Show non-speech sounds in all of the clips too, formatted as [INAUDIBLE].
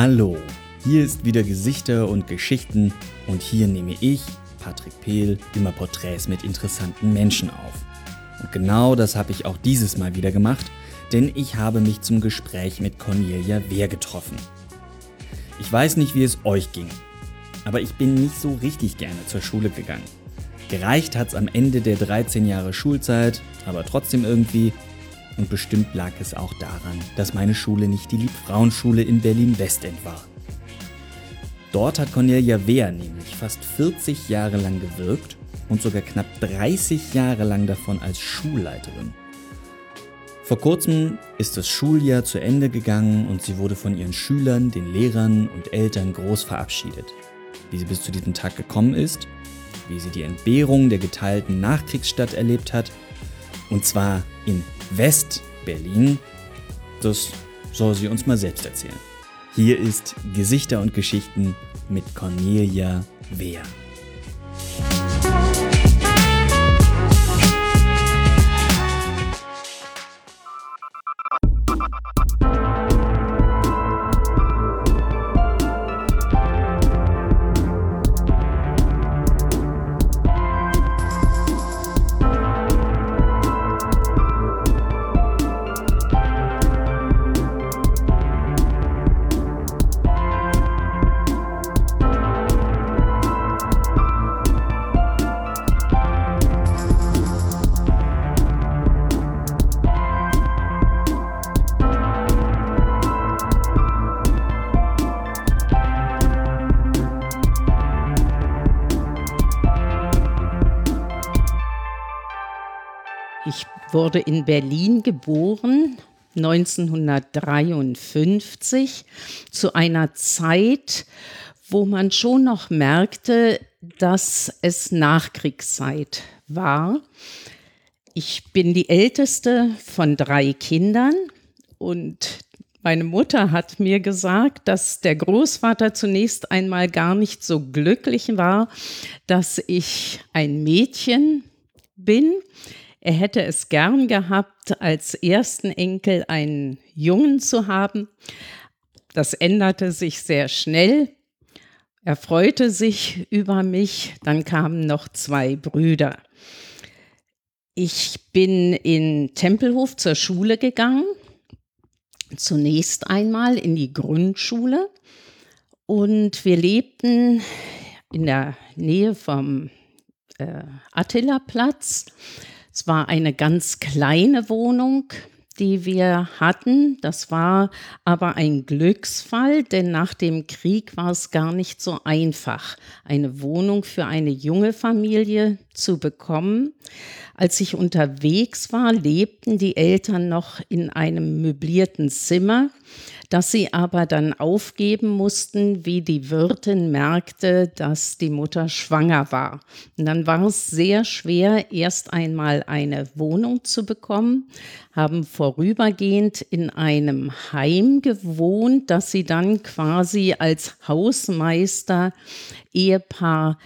Hallo, hier ist wieder Gesichter und Geschichten und hier nehme ich, Patrick Pehl, immer Porträts mit interessanten Menschen auf. Und genau das habe ich auch dieses Mal wieder gemacht, denn ich habe mich zum Gespräch mit Cornelia Wehr getroffen. Ich weiß nicht, wie es euch ging, aber ich bin nicht so richtig gerne zur Schule gegangen. Gereicht hat's am Ende der 13 Jahre Schulzeit, aber trotzdem irgendwie. Und bestimmt lag es auch daran, dass meine Schule nicht die Liebfrauenschule in Berlin-Westend war. Dort hat Cornelia Wehr nämlich fast 40 Jahre lang gewirkt und sogar knapp 30 Jahre lang davon als Schulleiterin. Vor kurzem ist das Schuljahr zu Ende gegangen und sie wurde von ihren Schülern, den Lehrern und Eltern groß verabschiedet. Wie sie bis zu diesem Tag gekommen ist, wie sie die Entbehrung der geteilten Nachkriegsstadt erlebt hat, und zwar in West-Berlin, das soll sie uns mal selbst erzählen. Hier ist Gesichter und Geschichten mit Cornelia Wehr. Ich wurde in Berlin geboren, 1953, zu einer Zeit, wo man schon noch merkte, dass es Nachkriegszeit war. Ich bin die älteste von drei Kindern und meine Mutter hat mir gesagt, dass der Großvater zunächst einmal gar nicht so glücklich war, dass ich ein Mädchen bin. Er hätte es gern gehabt, als ersten Enkel einen Jungen zu haben. Das änderte sich sehr schnell. Er freute sich über mich. Dann kamen noch zwei Brüder. Ich bin in Tempelhof zur Schule gegangen. Zunächst einmal in die Grundschule. Und wir lebten in der Nähe vom äh, Attila-Platz. Es war eine ganz kleine Wohnung, die wir hatten. Das war aber ein Glücksfall, denn nach dem Krieg war es gar nicht so einfach, eine Wohnung für eine junge Familie zu bekommen. Als ich unterwegs war, lebten die Eltern noch in einem möblierten Zimmer das sie aber dann aufgeben mussten, wie die Wirtin merkte, dass die Mutter schwanger war. Und dann war es sehr schwer, erst einmal eine Wohnung zu bekommen, haben vorübergehend in einem Heim gewohnt, das sie dann quasi als Hausmeister Ehepaar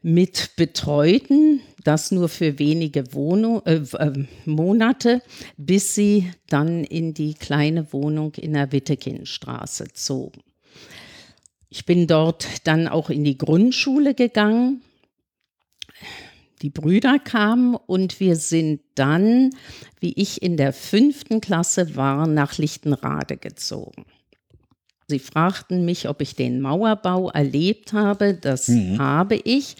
mit betreuten das nur für wenige Wohnung, äh, äh, Monate, bis sie dann in die kleine Wohnung in der Wittekindstraße zogen. Ich bin dort dann auch in die Grundschule gegangen. Die Brüder kamen und wir sind dann, wie ich in der fünften Klasse war, nach Lichtenrade gezogen. Sie fragten mich, ob ich den Mauerbau erlebt habe. Das mhm. habe ich.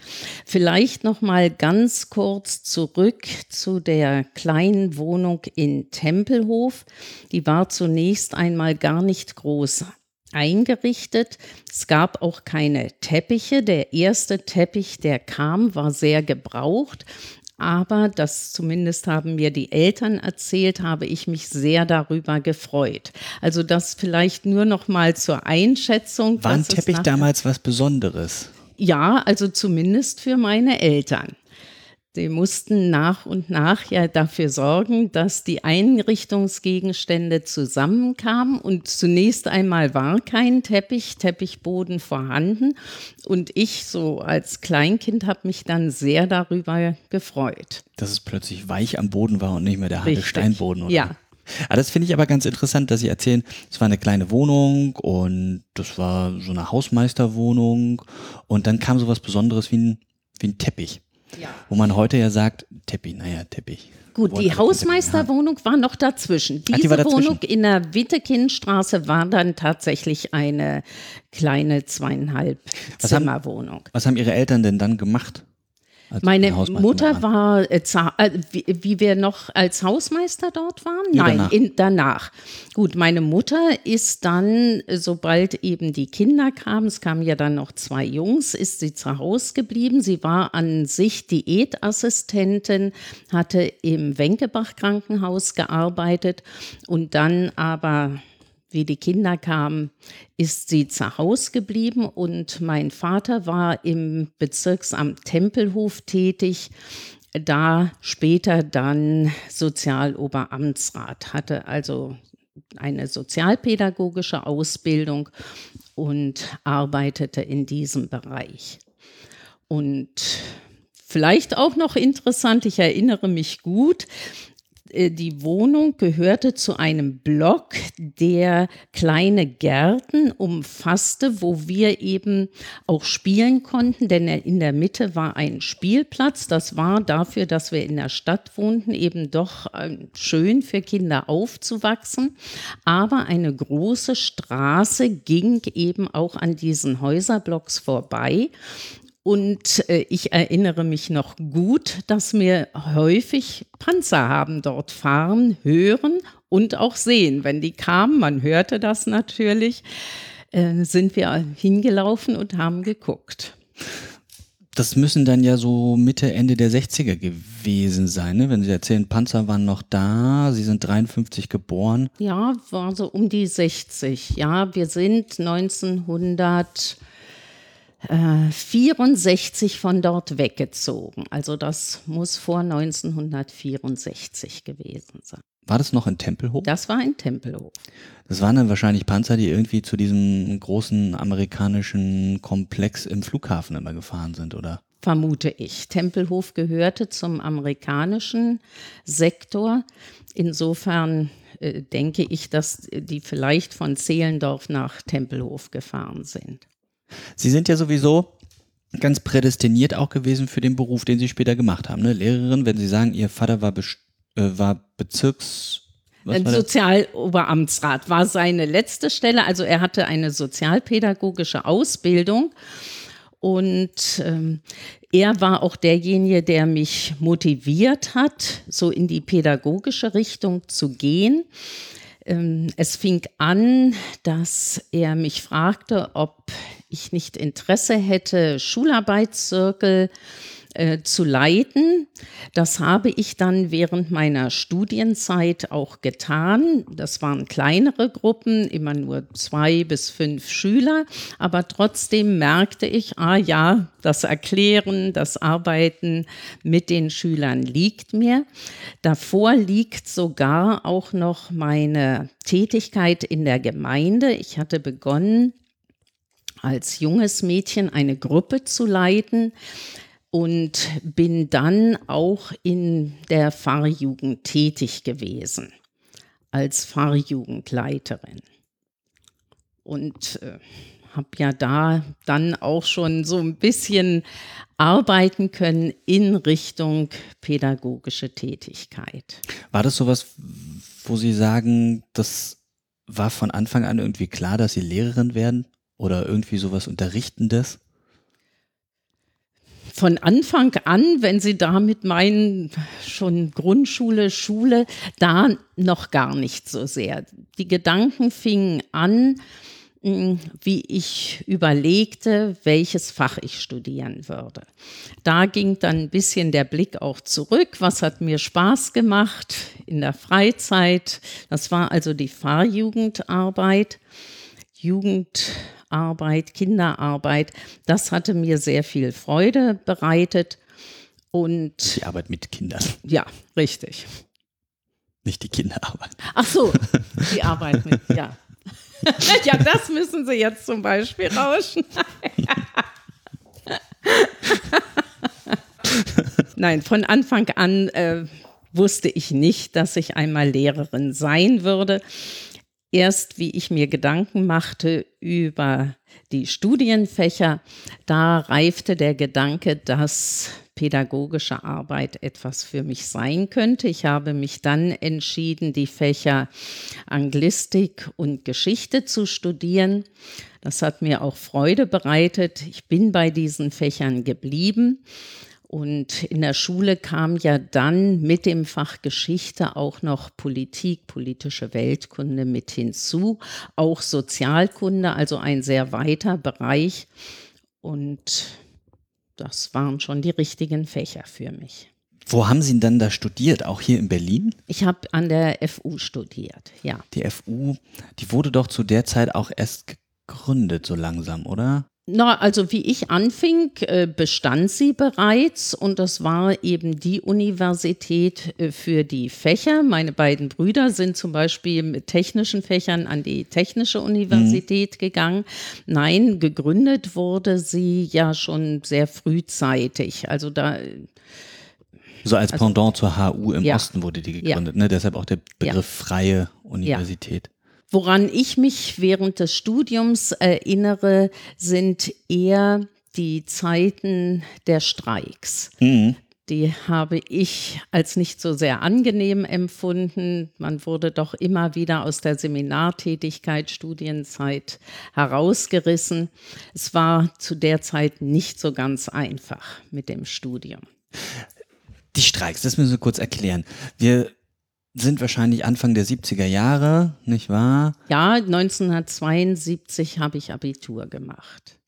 Vielleicht noch mal ganz kurz zurück zu der kleinen Wohnung in Tempelhof. Die war zunächst einmal gar nicht groß eingerichtet. Es gab auch keine Teppiche. Der erste Teppich, der kam, war sehr gebraucht aber das zumindest haben mir die Eltern erzählt, habe ich mich sehr darüber gefreut. Also das vielleicht nur noch mal zur Einschätzung. War ein Teppich damals was Besonderes? Ja, also zumindest für meine Eltern. Sie mussten nach und nach ja dafür sorgen, dass die Einrichtungsgegenstände zusammenkamen. Und zunächst einmal war kein Teppich, Teppichboden vorhanden. Und ich so als Kleinkind habe mich dann sehr darüber gefreut. Dass es plötzlich weich am Boden war und nicht mehr der harte Steinboden. Oder? Ja, Ah, das finde ich aber ganz interessant, dass Sie erzählen, es war eine kleine Wohnung und das war so eine Hausmeisterwohnung und dann kam so was Besonderes wie ein, wie ein Teppich. Ja. Wo man heute ja sagt, Teppich, naja, Teppich. Gut, die Hausmeisterwohnung war noch dazwischen. Diese Ach, die dazwischen. Wohnung in der Wittekindstraße war dann tatsächlich eine kleine zweieinhalb Zimmerwohnung. Was haben Ihre Eltern denn dann gemacht? Meine Mutter war, äh, äh, wie, wie, wir noch als Hausmeister dort waren? Ja, Nein, danach. In, danach. Gut, meine Mutter ist dann, sobald eben die Kinder kamen, es kamen ja dann noch zwei Jungs, ist sie zu Hause geblieben. Sie war an sich Diätassistentin, hatte im Wenkebach Krankenhaus gearbeitet und dann aber wie die Kinder kamen, ist sie zu Hause geblieben und mein Vater war im Bezirksamt Tempelhof tätig, da später dann Sozialoberamtsrat, hatte also eine sozialpädagogische Ausbildung und arbeitete in diesem Bereich. Und vielleicht auch noch interessant, ich erinnere mich gut, die Wohnung gehörte zu einem Block, der kleine Gärten umfasste, wo wir eben auch spielen konnten, denn in der Mitte war ein Spielplatz. Das war dafür, dass wir in der Stadt wohnten, eben doch ähm, schön für Kinder aufzuwachsen. Aber eine große Straße ging eben auch an diesen Häuserblocks vorbei. Und äh, ich erinnere mich noch gut, dass wir häufig Panzer haben dort fahren, hören und auch sehen. Wenn die kamen, man hörte das natürlich, äh, sind wir hingelaufen und haben geguckt. Das müssen dann ja so Mitte, Ende der 60er gewesen sein, ne? wenn Sie erzählen, Panzer waren noch da, Sie sind 53 geboren. Ja, war so um die 60. Ja, wir sind 1900 64 äh, von dort weggezogen. Also das muss vor 1964 gewesen sein. War das noch in Tempelhof? Das war in Tempelhof. Das waren dann wahrscheinlich Panzer, die irgendwie zu diesem großen amerikanischen Komplex im Flughafen immer gefahren sind, oder? Vermute ich. Tempelhof gehörte zum amerikanischen Sektor. Insofern äh, denke ich, dass die vielleicht von Zehlendorf nach Tempelhof gefahren sind. Sie sind ja sowieso ganz prädestiniert auch gewesen für den Beruf, den Sie später gemacht haben. Ne? Lehrerin, wenn Sie sagen, Ihr Vater war, äh, war Bezirks... Ein Sozialoberamtsrat war seine letzte Stelle. Also er hatte eine sozialpädagogische Ausbildung und ähm, er war auch derjenige, der mich motiviert hat, so in die pädagogische Richtung zu gehen. Ähm, es fing an, dass er mich fragte, ob ich nicht Interesse hätte, Schularbeitszirkel äh, zu leiten. Das habe ich dann während meiner Studienzeit auch getan. Das waren kleinere Gruppen, immer nur zwei bis fünf Schüler, aber trotzdem merkte ich, ah ja, das Erklären, das Arbeiten mit den Schülern liegt mir. Davor liegt sogar auch noch meine Tätigkeit in der Gemeinde. Ich hatte begonnen, als junges Mädchen eine Gruppe zu leiten und bin dann auch in der Pfarrjugend tätig gewesen als Pfarrjugendleiterin. Und äh, habe ja da dann auch schon so ein bisschen arbeiten können in Richtung pädagogische Tätigkeit. War das sowas, wo Sie sagen, das war von Anfang an irgendwie klar, dass Sie Lehrerin werden oder irgendwie sowas Unterrichtendes? Von Anfang an, wenn Sie damit meinen, schon Grundschule, Schule, da noch gar nicht so sehr. Die Gedanken fingen an, hm, wie ich überlegte, welches Fach ich studieren würde. Da ging dann ein bisschen der Blick auch zurück. Was hat mir Spaß gemacht in der Freizeit? Das war also die Fahrjugendarbeit. Jugend Arbeit, Kinderarbeit. Das hatte mir sehr viel Freude bereitet. Und die Arbeit mit Kindern. Ja, richtig. Nicht die Kinderarbeit. Ach so, [LAUGHS] die Arbeit mit, ja. [LAUGHS] ja, das müssen Sie jetzt zum Beispiel rauschen. [LAUGHS] Nein, von Anfang an äh, wusste ich nicht, dass ich einmal Lehrerin sein würde. Erst wie ich mir Gedanken machte über die Studienfächer, da reifte der Gedanke, dass pädagogische Arbeit etwas für mich sein könnte. Ich habe mich dann entschieden, die Fächer Anglistik und Geschichte zu studieren. Das hat mir auch Freude bereitet. Ich bin bei diesen Fächern geblieben. Und in der Schule kam ja dann mit dem Fach Geschichte auch noch Politik, politische Weltkunde mit hinzu, auch Sozialkunde, also ein sehr weiter Bereich. Und das waren schon die richtigen Fächer für mich. Wo haben Sie denn da studiert? Auch hier in Berlin? Ich habe an der FU studiert, ja. Die FU, die wurde doch zu der Zeit auch erst gegründet, so langsam, oder? Na, also wie ich anfing, äh, bestand sie bereits und das war eben die Universität äh, für die Fächer. Meine beiden Brüder sind zum Beispiel mit technischen Fächern an die Technische Universität mhm. gegangen. Nein, gegründet wurde sie ja schon sehr frühzeitig. Also da so als also, Pendant zur HU im ja. Osten wurde die gegründet, ja. ne? deshalb auch der Begriff ja. freie Universität. Woran ich mich während des Studiums erinnere, sind eher die Zeiten der Streiks. Mhm. Die habe ich als nicht so sehr angenehm empfunden. Man wurde doch immer wieder aus der Seminartätigkeit, Studienzeit herausgerissen. Es war zu der Zeit nicht so ganz einfach mit dem Studium. Die Streiks, das müssen wir kurz erklären. Wir sind wahrscheinlich Anfang der 70er Jahre, nicht wahr? Ja, 1972 habe ich Abitur gemacht.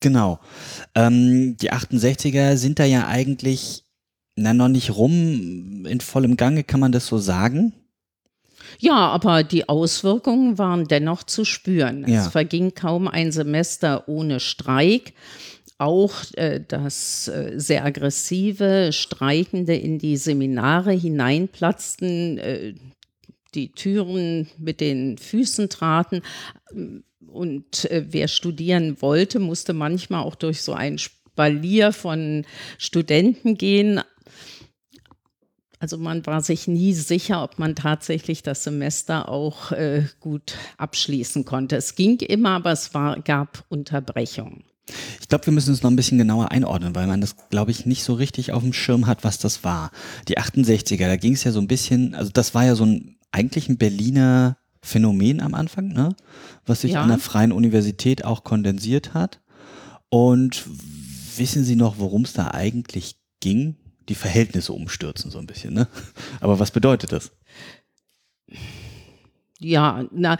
Genau. Ähm, die 68er sind da ja eigentlich na, noch nicht rum, in vollem Gange, kann man das so sagen? Ja, aber die Auswirkungen waren dennoch zu spüren. Ja. Es verging kaum ein Semester ohne Streik auch äh, das äh, sehr aggressive Streikende in die Seminare hineinplatzten, äh, die Türen mit den Füßen traten. Und äh, wer studieren wollte, musste manchmal auch durch so ein Spalier von Studenten gehen. Also man war sich nie sicher, ob man tatsächlich das Semester auch äh, gut abschließen konnte. Es ging immer, aber es war, gab Unterbrechungen. Ich glaube, wir müssen es noch ein bisschen genauer einordnen, weil man das, glaube ich, nicht so richtig auf dem Schirm hat, was das war. Die 68er, da ging es ja so ein bisschen, also das war ja so ein eigentlich ein Berliner Phänomen am Anfang, ne? was sich ja. an der Freien Universität auch kondensiert hat. Und wissen Sie noch, worum es da eigentlich ging? Die Verhältnisse umstürzen so ein bisschen, ne? Aber was bedeutet das? Ja, na,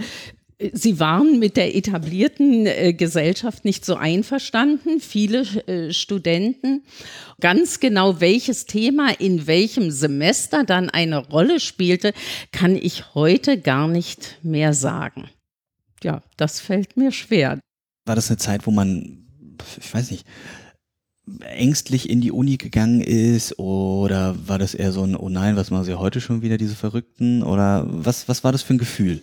Sie waren mit der etablierten äh, Gesellschaft nicht so einverstanden, viele äh, Studenten. Ganz genau, welches Thema in welchem Semester dann eine Rolle spielte, kann ich heute gar nicht mehr sagen. Ja, das fällt mir schwer. War das eine Zeit, wo man, ich weiß nicht, ängstlich in die Uni gegangen ist oder war das eher so ein, oh nein, was machen sie heute schon wieder, diese Verrückten? Oder was, was war das für ein Gefühl?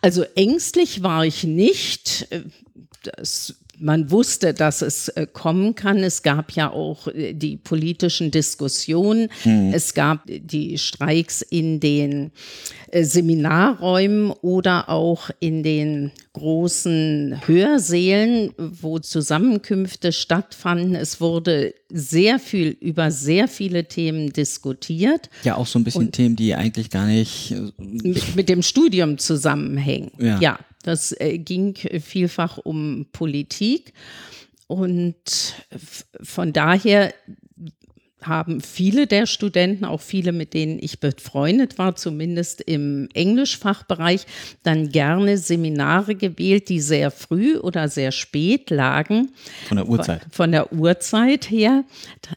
Also ängstlich war ich nicht. Das man wusste, dass es äh, kommen kann. Es gab ja auch äh, die politischen Diskussionen. Mhm. Es gab die Streiks in den äh, Seminarräumen oder auch in den großen Hörsälen, wo Zusammenkünfte stattfanden. Es wurde sehr viel über sehr viele Themen diskutiert. Ja, auch so ein bisschen Und Themen, die eigentlich gar nicht mit, mit dem Studium zusammenhängen. Ja. ja. Das äh, ging vielfach um Politik. Und von daher haben viele der Studenten, auch viele, mit denen ich befreundet war, zumindest im Englischfachbereich, dann gerne Seminare gewählt, die sehr früh oder sehr spät lagen. Von der Uhrzeit. Von der Uhrzeit her,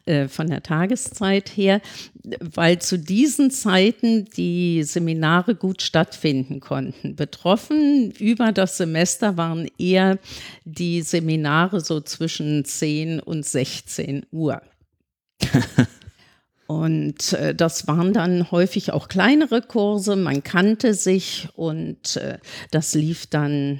äh, von der Tageszeit her, weil zu diesen Zeiten die Seminare gut stattfinden konnten. Betroffen über das Semester waren eher die Seminare so zwischen 10 und 16 Uhr. [LAUGHS] Und äh, das waren dann häufig auch kleinere Kurse, man kannte sich und äh, das lief dann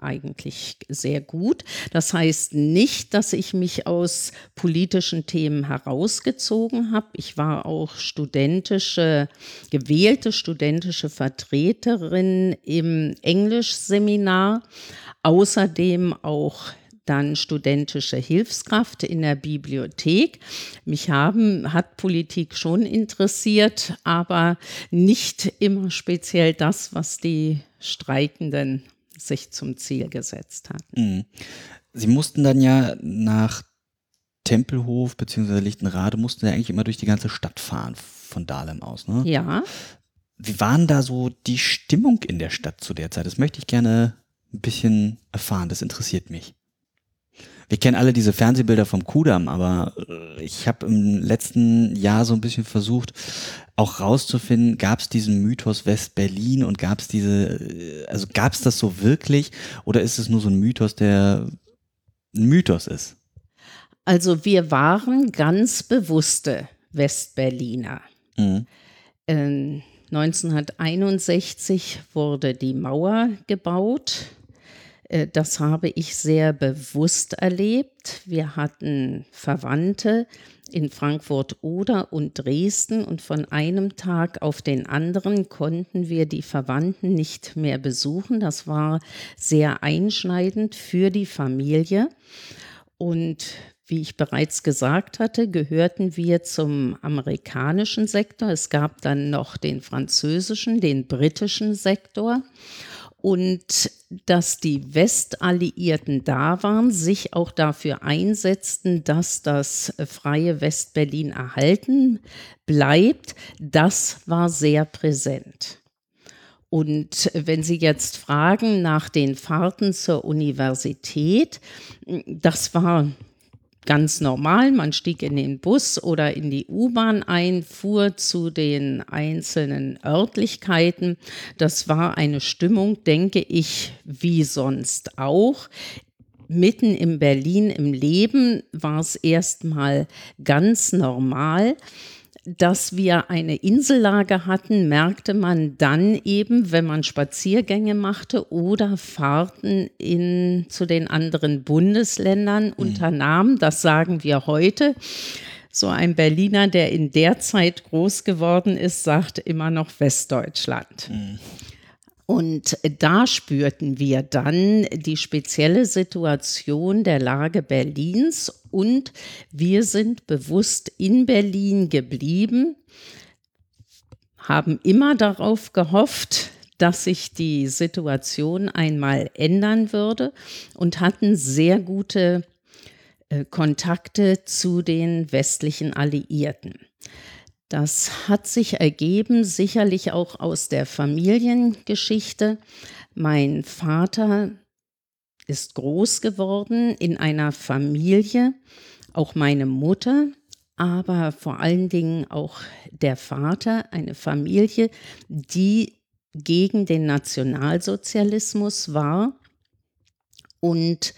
eigentlich sehr gut. Das heißt nicht, dass ich mich aus politischen Themen herausgezogen habe. Ich war auch studentische, gewählte studentische Vertreterin im Englischseminar, außerdem auch dann studentische Hilfskraft in der Bibliothek. Mich haben, hat Politik schon interessiert, aber nicht immer speziell das, was die Streikenden sich zum Ziel gesetzt hatten. Mhm. Sie mussten dann ja nach Tempelhof bzw. Lichtenrade, mussten ja eigentlich immer durch die ganze Stadt fahren von Dahlem aus, ne? Ja. Wie waren da so die Stimmung in der Stadt zu der Zeit? Das möchte ich gerne ein bisschen erfahren, das interessiert mich. Wir kennen alle diese Fernsehbilder vom Kudamm, aber äh, ich habe im letzten Jahr so ein bisschen versucht, auch rauszufinden, gab es diesen Mythos West-Berlin und gab es diese, äh, also gab es das so wirklich oder ist es nur so ein Mythos, der ein Mythos ist? Also wir waren ganz bewusste Westberliner. Mhm. Ähm, 1961 wurde die Mauer gebaut das habe ich sehr bewusst erlebt. Wir hatten Verwandte in Frankfurt oder und Dresden und von einem Tag auf den anderen konnten wir die Verwandten nicht mehr besuchen. Das war sehr einschneidend für die Familie. Und wie ich bereits gesagt hatte, gehörten wir zum amerikanischen Sektor. Es gab dann noch den französischen, den britischen Sektor und dass die Westalliierten da waren, sich auch dafür einsetzten, dass das freie Westberlin erhalten bleibt, das war sehr präsent. Und wenn Sie jetzt fragen nach den Fahrten zur Universität, das war ganz normal. Man stieg in den Bus oder in die U-Bahn ein, fuhr zu den einzelnen Örtlichkeiten. Das war eine Stimmung, denke ich, wie sonst auch. Mitten in Berlin im Leben war es erstmal ganz normal dass wir eine Insellage hatten, merkte man dann eben, wenn man Spaziergänge machte oder Fahrten in, zu den anderen Bundesländern mhm. unternahm. Das sagen wir heute. So ein Berliner, der in der Zeit groß geworden ist, sagt immer noch Westdeutschland. Mhm. Und da spürten wir dann die spezielle Situation der Lage Berlins und wir sind bewusst in Berlin geblieben, haben immer darauf gehofft, dass sich die Situation einmal ändern würde und hatten sehr gute äh, Kontakte zu den westlichen Alliierten. Das hat sich ergeben, sicherlich auch aus der Familiengeschichte. Mein Vater ist groß geworden in einer Familie, auch meine Mutter, aber vor allen Dingen auch der Vater, eine Familie, die gegen den Nationalsozialismus war und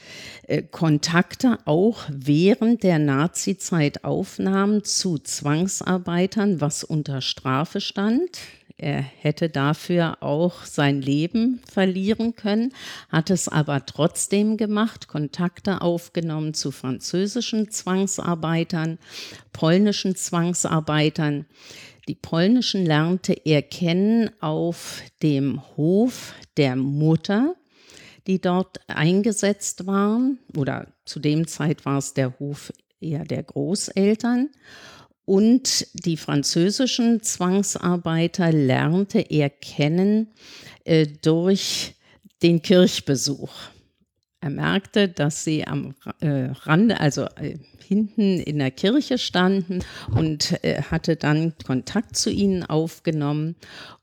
äh, Kontakte auch während der Nazizeit aufnahm zu Zwangsarbeitern, was unter Strafe stand. Er hätte dafür auch sein Leben verlieren können, hat es aber trotzdem gemacht, Kontakte aufgenommen zu französischen Zwangsarbeitern, polnischen Zwangsarbeitern. Die polnischen lernte er kennen auf dem Hof der Mutter die dort eingesetzt waren, oder zu dem Zeit war es der Hof eher der Großeltern. Und die französischen Zwangsarbeiter lernte er kennen äh, durch den Kirchbesuch. Er merkte, dass sie am äh, Rande, also äh, hinten in der Kirche standen und äh, hatte dann Kontakt zu ihnen aufgenommen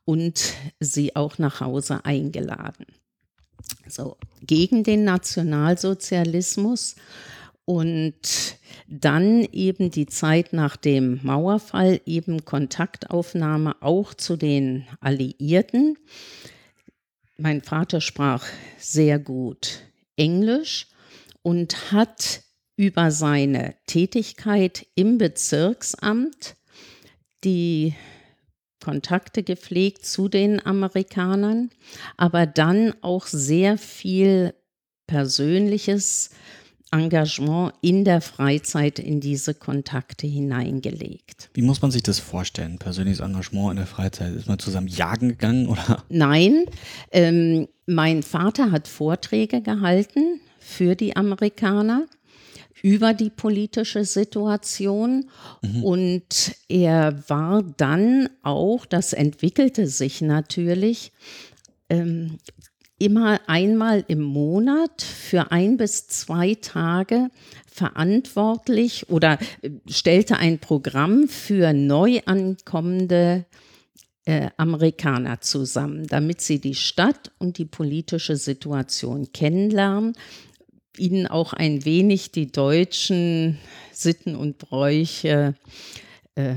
und sie auch nach Hause eingeladen so gegen den Nationalsozialismus und dann eben die Zeit nach dem Mauerfall, eben Kontaktaufnahme auch zu den Alliierten. Mein Vater sprach sehr gut Englisch und hat über seine Tätigkeit im Bezirksamt die Kontakte gepflegt zu den Amerikanern, aber dann auch sehr viel persönliches Engagement in der Freizeit in diese Kontakte hineingelegt. Wie muss man sich das vorstellen? Persönliches Engagement in der Freizeit? Ist man zusammen jagen gegangen [LAUGHS] oder? Nein, ähm, mein Vater hat Vorträge gehalten für die Amerikaner über die politische Situation mhm. und er war dann auch, das entwickelte sich natürlich, ähm, immer einmal im Monat für ein bis zwei Tage verantwortlich oder äh, stellte ein Programm für neu ankommende äh, Amerikaner zusammen, damit sie die Stadt und die politische Situation kennenlernen, ihnen auch ein wenig die deutschen Sitten und Bräuche äh,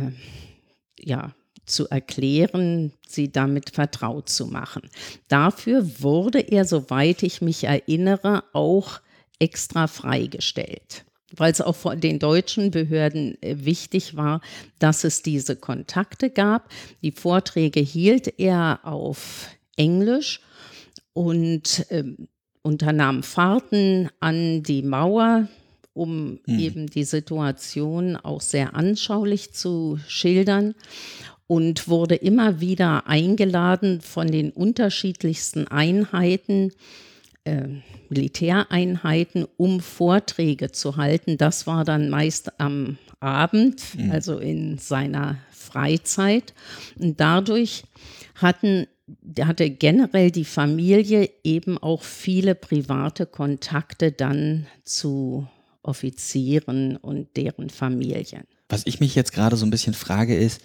ja, zu erklären, sie damit vertraut zu machen. Dafür wurde er, soweit ich mich erinnere, auch extra freigestellt, weil es auch von den deutschen Behörden äh, wichtig war, dass es diese Kontakte gab. Die Vorträge hielt er auf Englisch und äh, unternahm Fahrten an die Mauer, um mhm. eben die Situation auch sehr anschaulich zu schildern und wurde immer wieder eingeladen von den unterschiedlichsten Einheiten, äh, Militäreinheiten, um Vorträge zu halten. Das war dann meist am Abend, mhm. also in seiner Freizeit. Und dadurch hatten, hatte generell die Familie eben auch viele private Kontakte dann zu Offizieren und deren Familien. Was ich mich jetzt gerade so ein bisschen frage, ist,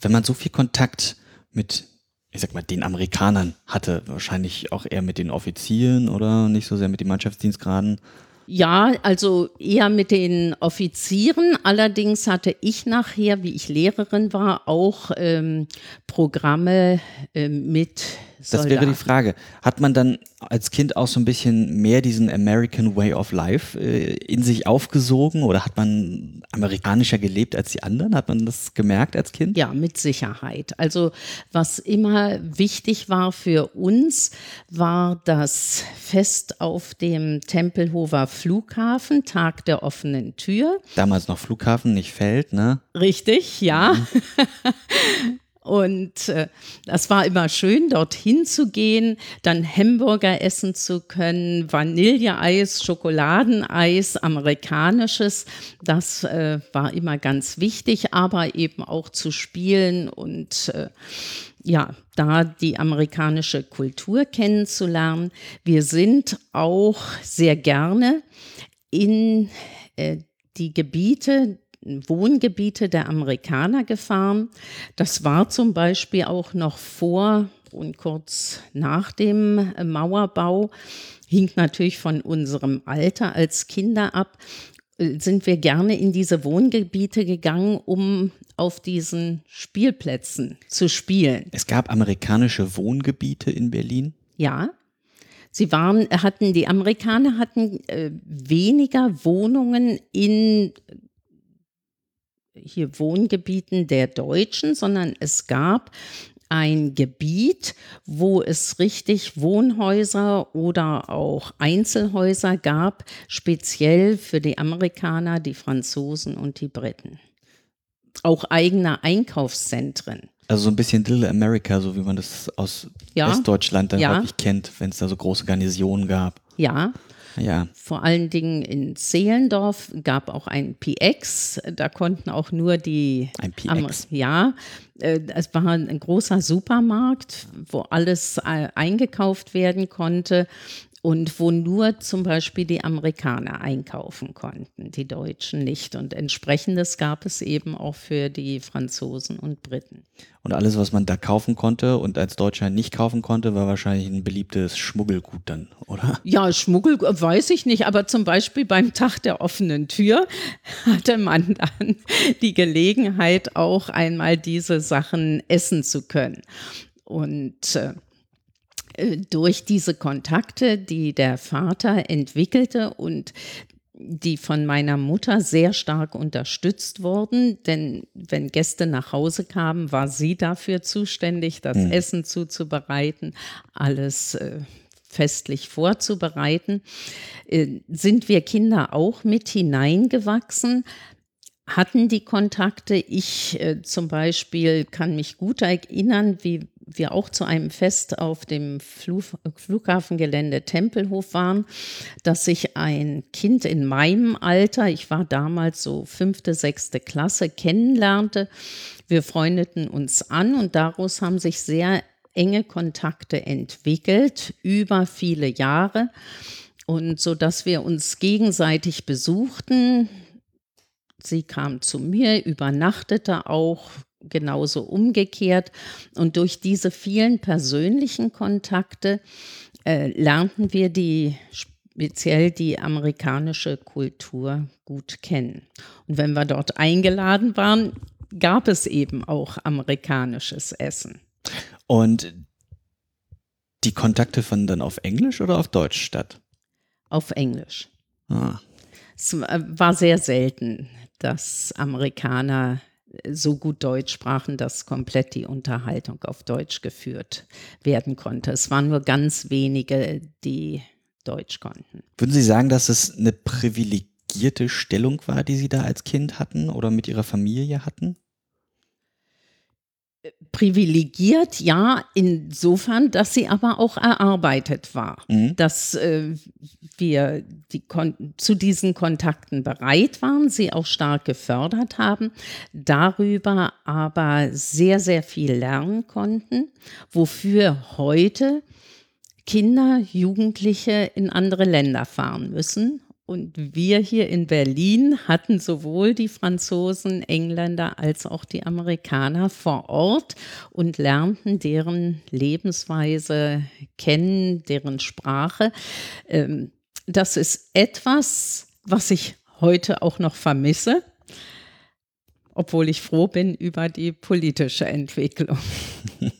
wenn man so viel Kontakt mit, ich sag mal, den Amerikanern hatte, wahrscheinlich auch eher mit den Offizieren oder nicht so sehr mit den Mannschaftsdienstgraden, ja, also eher mit den Offizieren. Allerdings hatte ich nachher, wie ich Lehrerin war, auch ähm, Programme äh, mit. Das wäre die Frage. Hat man dann als Kind auch so ein bisschen mehr diesen American Way of Life äh, in sich aufgesogen oder hat man amerikanischer gelebt als die anderen? Hat man das gemerkt als Kind? Ja, mit Sicherheit. Also was immer wichtig war für uns, war das Fest auf dem Tempelhofer Flughafen, Tag der offenen Tür. Damals noch Flughafen, nicht Feld, ne? Richtig, ja. Mhm. [LAUGHS] Und äh, das war immer schön, dorthin zu gehen, dann Hamburger essen zu können, Vanilleeis, Schokoladeneis, amerikanisches. Das äh, war immer ganz wichtig, aber eben auch zu spielen und äh, ja, da die amerikanische Kultur kennenzulernen. Wir sind auch sehr gerne in äh, die Gebiete Wohngebiete der Amerikaner gefahren. Das war zum Beispiel auch noch vor und kurz nach dem Mauerbau, hing natürlich von unserem Alter als Kinder ab, sind wir gerne in diese Wohngebiete gegangen, um auf diesen Spielplätzen zu spielen. Es gab amerikanische Wohngebiete in Berlin? Ja. Sie waren, hatten, die Amerikaner hatten äh, weniger Wohnungen in hier Wohngebieten der Deutschen, sondern es gab ein Gebiet, wo es richtig Wohnhäuser oder auch Einzelhäuser gab, speziell für die Amerikaner, die Franzosen und die Briten. Auch eigene Einkaufszentren. Also so ein bisschen Little America, so wie man das aus ja, Westdeutschland dann ja. häufig kennt, wenn es da so große Garnisonen gab. Ja, ja. Vor allen Dingen in Zehlendorf gab auch ein PX. Da konnten auch nur die. Ein PX. ja, äh, es war ein großer Supermarkt, wo alles äh, eingekauft werden konnte und wo nur zum Beispiel die Amerikaner einkaufen konnten, die Deutschen nicht. Und entsprechendes gab es eben auch für die Franzosen und Briten. Und alles, was man da kaufen konnte und als Deutscher nicht kaufen konnte, war wahrscheinlich ein beliebtes Schmuggelgut dann, oder? Ja, Schmuggel weiß ich nicht, aber zum Beispiel beim Tag der offenen Tür [LAUGHS] hatte man dann die Gelegenheit, auch einmal diese Sachen essen zu können. Und äh, äh, durch diese Kontakte, die der Vater entwickelte und die von meiner Mutter sehr stark unterstützt wurden, denn wenn Gäste nach Hause kamen, war sie dafür zuständig, das mhm. Essen zuzubereiten, alles äh, festlich vorzubereiten, äh, sind wir Kinder auch mit hineingewachsen, hatten die Kontakte. Ich äh, zum Beispiel kann mich gut erinnern, wie wir auch zu einem Fest auf dem Flug, Flughafengelände Tempelhof waren, dass sich ein Kind in meinem Alter, ich war damals so fünfte, sechste Klasse, kennenlernte. Wir freundeten uns an und daraus haben sich sehr enge Kontakte entwickelt über viele Jahre und so dass wir uns gegenseitig besuchten. Sie kam zu mir, übernachtete auch genauso umgekehrt. Und durch diese vielen persönlichen Kontakte äh, lernten wir die speziell die amerikanische Kultur gut kennen. Und wenn wir dort eingeladen waren, gab es eben auch amerikanisches Essen. Und die Kontakte fanden dann auf Englisch oder auf Deutsch statt? Auf Englisch. Ah. Es war sehr selten, dass Amerikaner so gut Deutsch sprachen, dass komplett die Unterhaltung auf Deutsch geführt werden konnte. Es waren nur ganz wenige, die Deutsch konnten. Würden Sie sagen, dass es eine privilegierte Stellung war, die Sie da als Kind hatten oder mit Ihrer Familie hatten? Privilegiert, ja, insofern, dass sie aber auch erarbeitet war, mhm. dass äh, wir die zu diesen Kontakten bereit waren, sie auch stark gefördert haben, darüber aber sehr, sehr viel lernen konnten, wofür heute Kinder, Jugendliche in andere Länder fahren müssen und wir hier in Berlin hatten sowohl die Franzosen, Engländer als auch die Amerikaner vor Ort und lernten deren Lebensweise kennen, deren Sprache. Ähm, das ist etwas, was ich heute auch noch vermisse, obwohl ich froh bin über die politische Entwicklung. [LAUGHS]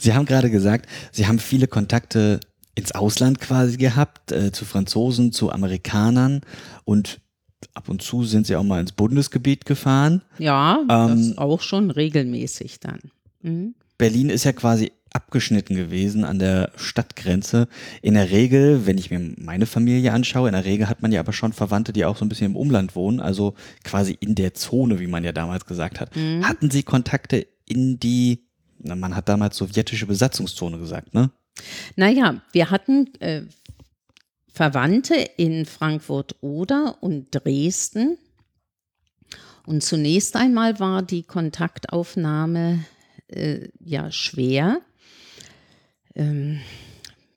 Sie haben gerade gesagt, Sie haben viele Kontakte ins Ausland quasi gehabt, äh, zu Franzosen, zu Amerikanern und ab und zu sind sie auch mal ins Bundesgebiet gefahren. Ja, ähm, das auch schon regelmäßig dann. Mhm. Berlin ist ja quasi abgeschnitten gewesen an der Stadtgrenze. In der Regel, wenn ich mir meine Familie anschaue, in der Regel hat man ja aber schon Verwandte, die auch so ein bisschen im Umland wohnen, also quasi in der Zone, wie man ja damals gesagt hat. Mhm. Hatten Sie Kontakte in die, na, man hat damals sowjetische Besatzungszone gesagt, ne? Naja, wir hatten äh, Verwandte in Frankfurt-Oder und Dresden. Und zunächst einmal war die Kontaktaufnahme äh, ja schwer. Ähm,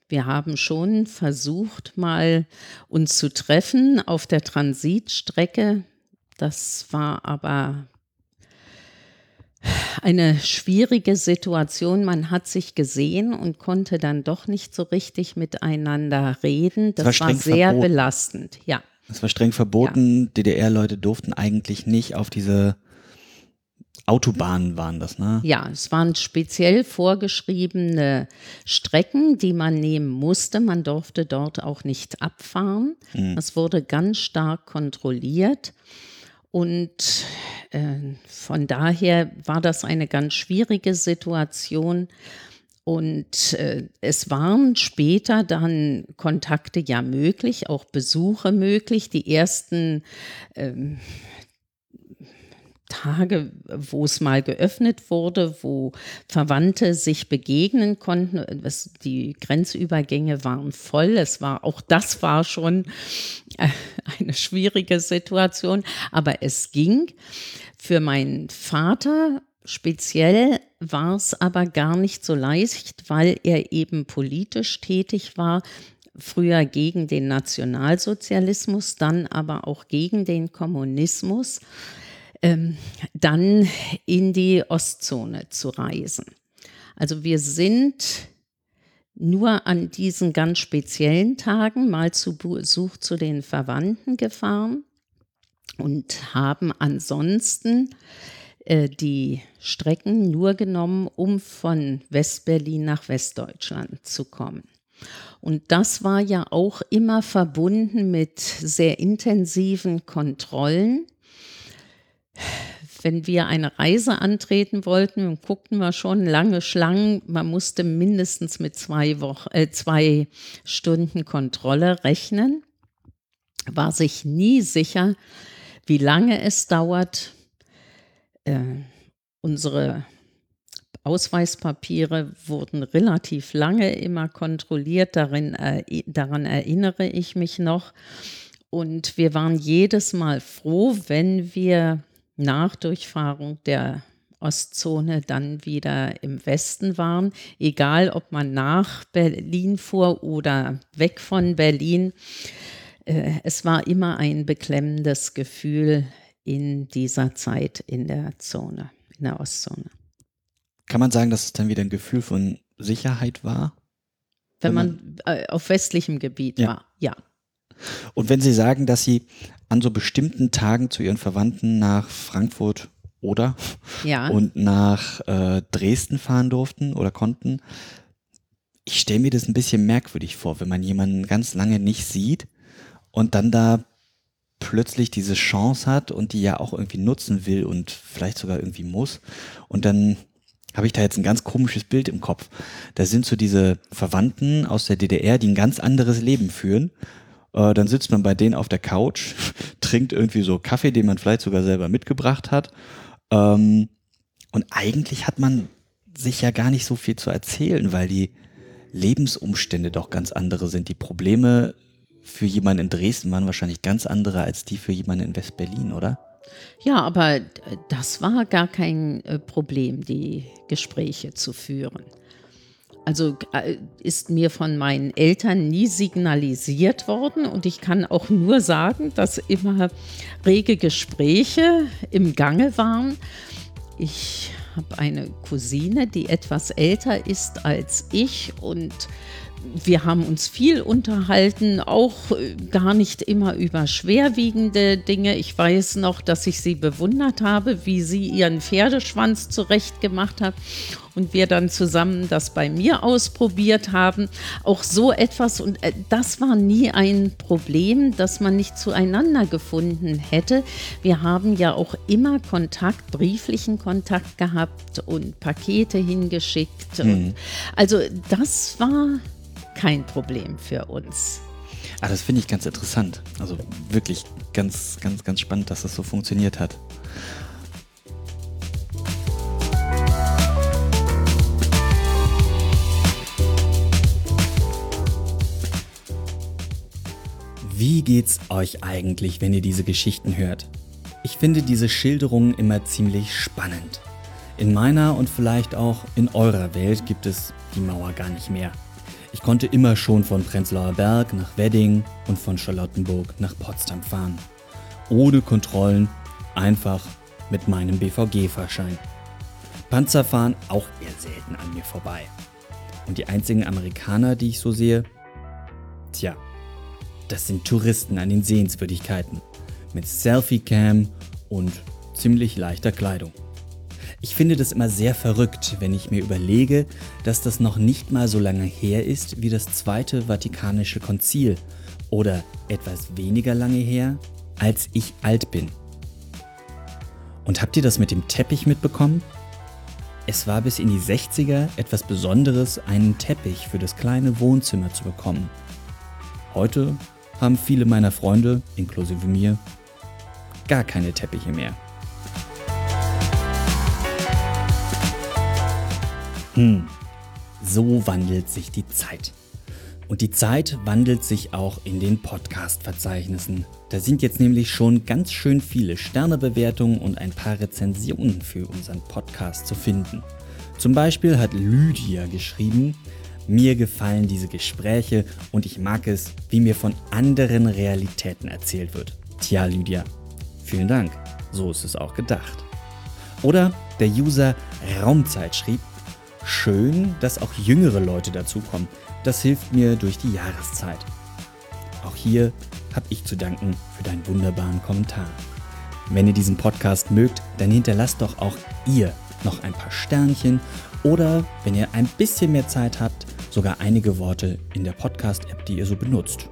wir haben schon versucht, mal uns zu treffen auf der Transitstrecke. Das war aber eine schwierige Situation. Man hat sich gesehen und konnte dann doch nicht so richtig miteinander reden. Das, das war, war sehr verboten. belastend, ja. Das war streng verboten. Ja. DDR-Leute durften eigentlich nicht auf diese Autobahnen waren das, ne? Ja, es waren speziell vorgeschriebene Strecken, die man nehmen musste. Man durfte dort auch nicht abfahren. Mhm. Das wurde ganz stark kontrolliert. Und äh, von daher war das eine ganz schwierige Situation. Und äh, es waren später dann Kontakte ja möglich, auch Besuche möglich. Die ersten ähm, Tage, wo es mal geöffnet wurde, wo Verwandte sich begegnen konnten. Es, die Grenzübergänge waren voll. Es war auch das war schon äh, eine schwierige Situation, aber es ging. Für meinen Vater speziell war es aber gar nicht so leicht, weil er eben politisch tätig war früher gegen den Nationalsozialismus, dann aber auch gegen den Kommunismus ähm, dann in die Ostzone zu reisen. Also wir sind nur an diesen ganz speziellen Tagen mal zu Besuch zu den Verwandten gefahren und haben ansonsten äh, die Strecken nur genommen, um von Westberlin nach Westdeutschland zu kommen. Und das war ja auch immer verbunden mit sehr intensiven Kontrollen wenn wir eine Reise antreten wollten, guckten wir schon lange Schlangen. Man musste mindestens mit zwei, Wochen, äh, zwei Stunden Kontrolle rechnen, war sich nie sicher, wie lange es dauert. Äh, unsere Ausweispapiere wurden relativ lange immer kontrolliert, darin, äh, daran erinnere ich mich noch. Und wir waren jedes Mal froh, wenn wir nach Durchfahrung der Ostzone dann wieder im Westen waren, egal ob man nach Berlin fuhr oder weg von Berlin. Äh, es war immer ein beklemmendes Gefühl in dieser Zeit in der Zone, in der Ostzone. Kann man sagen, dass es dann wieder ein Gefühl von Sicherheit war? Wenn, wenn man, man äh, auf westlichem Gebiet ja. war, ja. Und wenn Sie sagen, dass Sie an so bestimmten Tagen zu Ihren Verwandten nach Frankfurt oder ja. und nach äh, Dresden fahren durften oder konnten, ich stelle mir das ein bisschen merkwürdig vor, wenn man jemanden ganz lange nicht sieht und dann da plötzlich diese Chance hat und die ja auch irgendwie nutzen will und vielleicht sogar irgendwie muss und dann habe ich da jetzt ein ganz komisches Bild im Kopf. Da sind so diese Verwandten aus der DDR, die ein ganz anderes Leben führen äh, dann sitzt man bei denen auf der Couch, [LAUGHS] trinkt irgendwie so Kaffee, den man vielleicht sogar selber mitgebracht hat. Ähm, und eigentlich hat man sich ja gar nicht so viel zu erzählen, weil die Lebensumstände doch ganz andere sind. Die Probleme für jemanden in Dresden waren wahrscheinlich ganz andere als die für jemanden in West-Berlin, oder? Ja, aber das war gar kein äh, Problem, die Gespräche zu führen. Also äh, ist mir von meinen Eltern nie signalisiert worden und ich kann auch nur sagen, dass immer rege Gespräche im Gange waren. Ich habe eine Cousine, die etwas älter ist als ich und wir haben uns viel unterhalten, auch äh, gar nicht immer über schwerwiegende Dinge. Ich weiß noch, dass ich sie bewundert habe, wie sie ihren Pferdeschwanz zurechtgemacht hat und wir dann zusammen das bei mir ausprobiert haben. Auch so etwas und äh, das war nie ein Problem, dass man nicht zueinander gefunden hätte. Wir haben ja auch immer Kontakt, brieflichen Kontakt gehabt und Pakete hingeschickt. Mhm. also das war kein Problem für uns. Ah, das finde ich ganz interessant. Also wirklich ganz, ganz, ganz spannend, dass das so funktioniert hat. Wie geht's euch eigentlich, wenn ihr diese Geschichten hört? Ich finde diese Schilderungen immer ziemlich spannend. In meiner und vielleicht auch in eurer Welt gibt es die Mauer gar nicht mehr. Ich konnte immer schon von Prenzlauer Berg nach Wedding und von Charlottenburg nach Potsdam fahren. Ohne Kontrollen, einfach mit meinem BVG-Fahrschein. Panzer fahren auch eher selten an mir vorbei. Und die einzigen Amerikaner, die ich so sehe, tja, das sind Touristen an den Sehenswürdigkeiten mit Selfie-Cam und ziemlich leichter Kleidung. Ich finde das immer sehr verrückt, wenn ich mir überlege, dass das noch nicht mal so lange her ist wie das Zweite Vatikanische Konzil oder etwas weniger lange her, als ich alt bin. Und habt ihr das mit dem Teppich mitbekommen? Es war bis in die 60er etwas Besonderes, einen Teppich für das kleine Wohnzimmer zu bekommen. Heute haben viele meiner Freunde, inklusive mir, gar keine Teppiche mehr. Hm, so wandelt sich die Zeit. Und die Zeit wandelt sich auch in den Podcast-Verzeichnissen. Da sind jetzt nämlich schon ganz schön viele Sternebewertungen und ein paar Rezensionen für unseren Podcast zu finden. Zum Beispiel hat Lydia geschrieben, mir gefallen diese Gespräche und ich mag es, wie mir von anderen Realitäten erzählt wird. Tja, Lydia, vielen Dank. So ist es auch gedacht. Oder der User Raumzeit schrieb, Schön, dass auch jüngere Leute dazukommen. Das hilft mir durch die Jahreszeit. Auch hier habe ich zu danken für deinen wunderbaren Kommentar. Wenn ihr diesen Podcast mögt, dann hinterlasst doch auch ihr noch ein paar Sternchen oder, wenn ihr ein bisschen mehr Zeit habt, sogar einige Worte in der Podcast-App, die ihr so benutzt.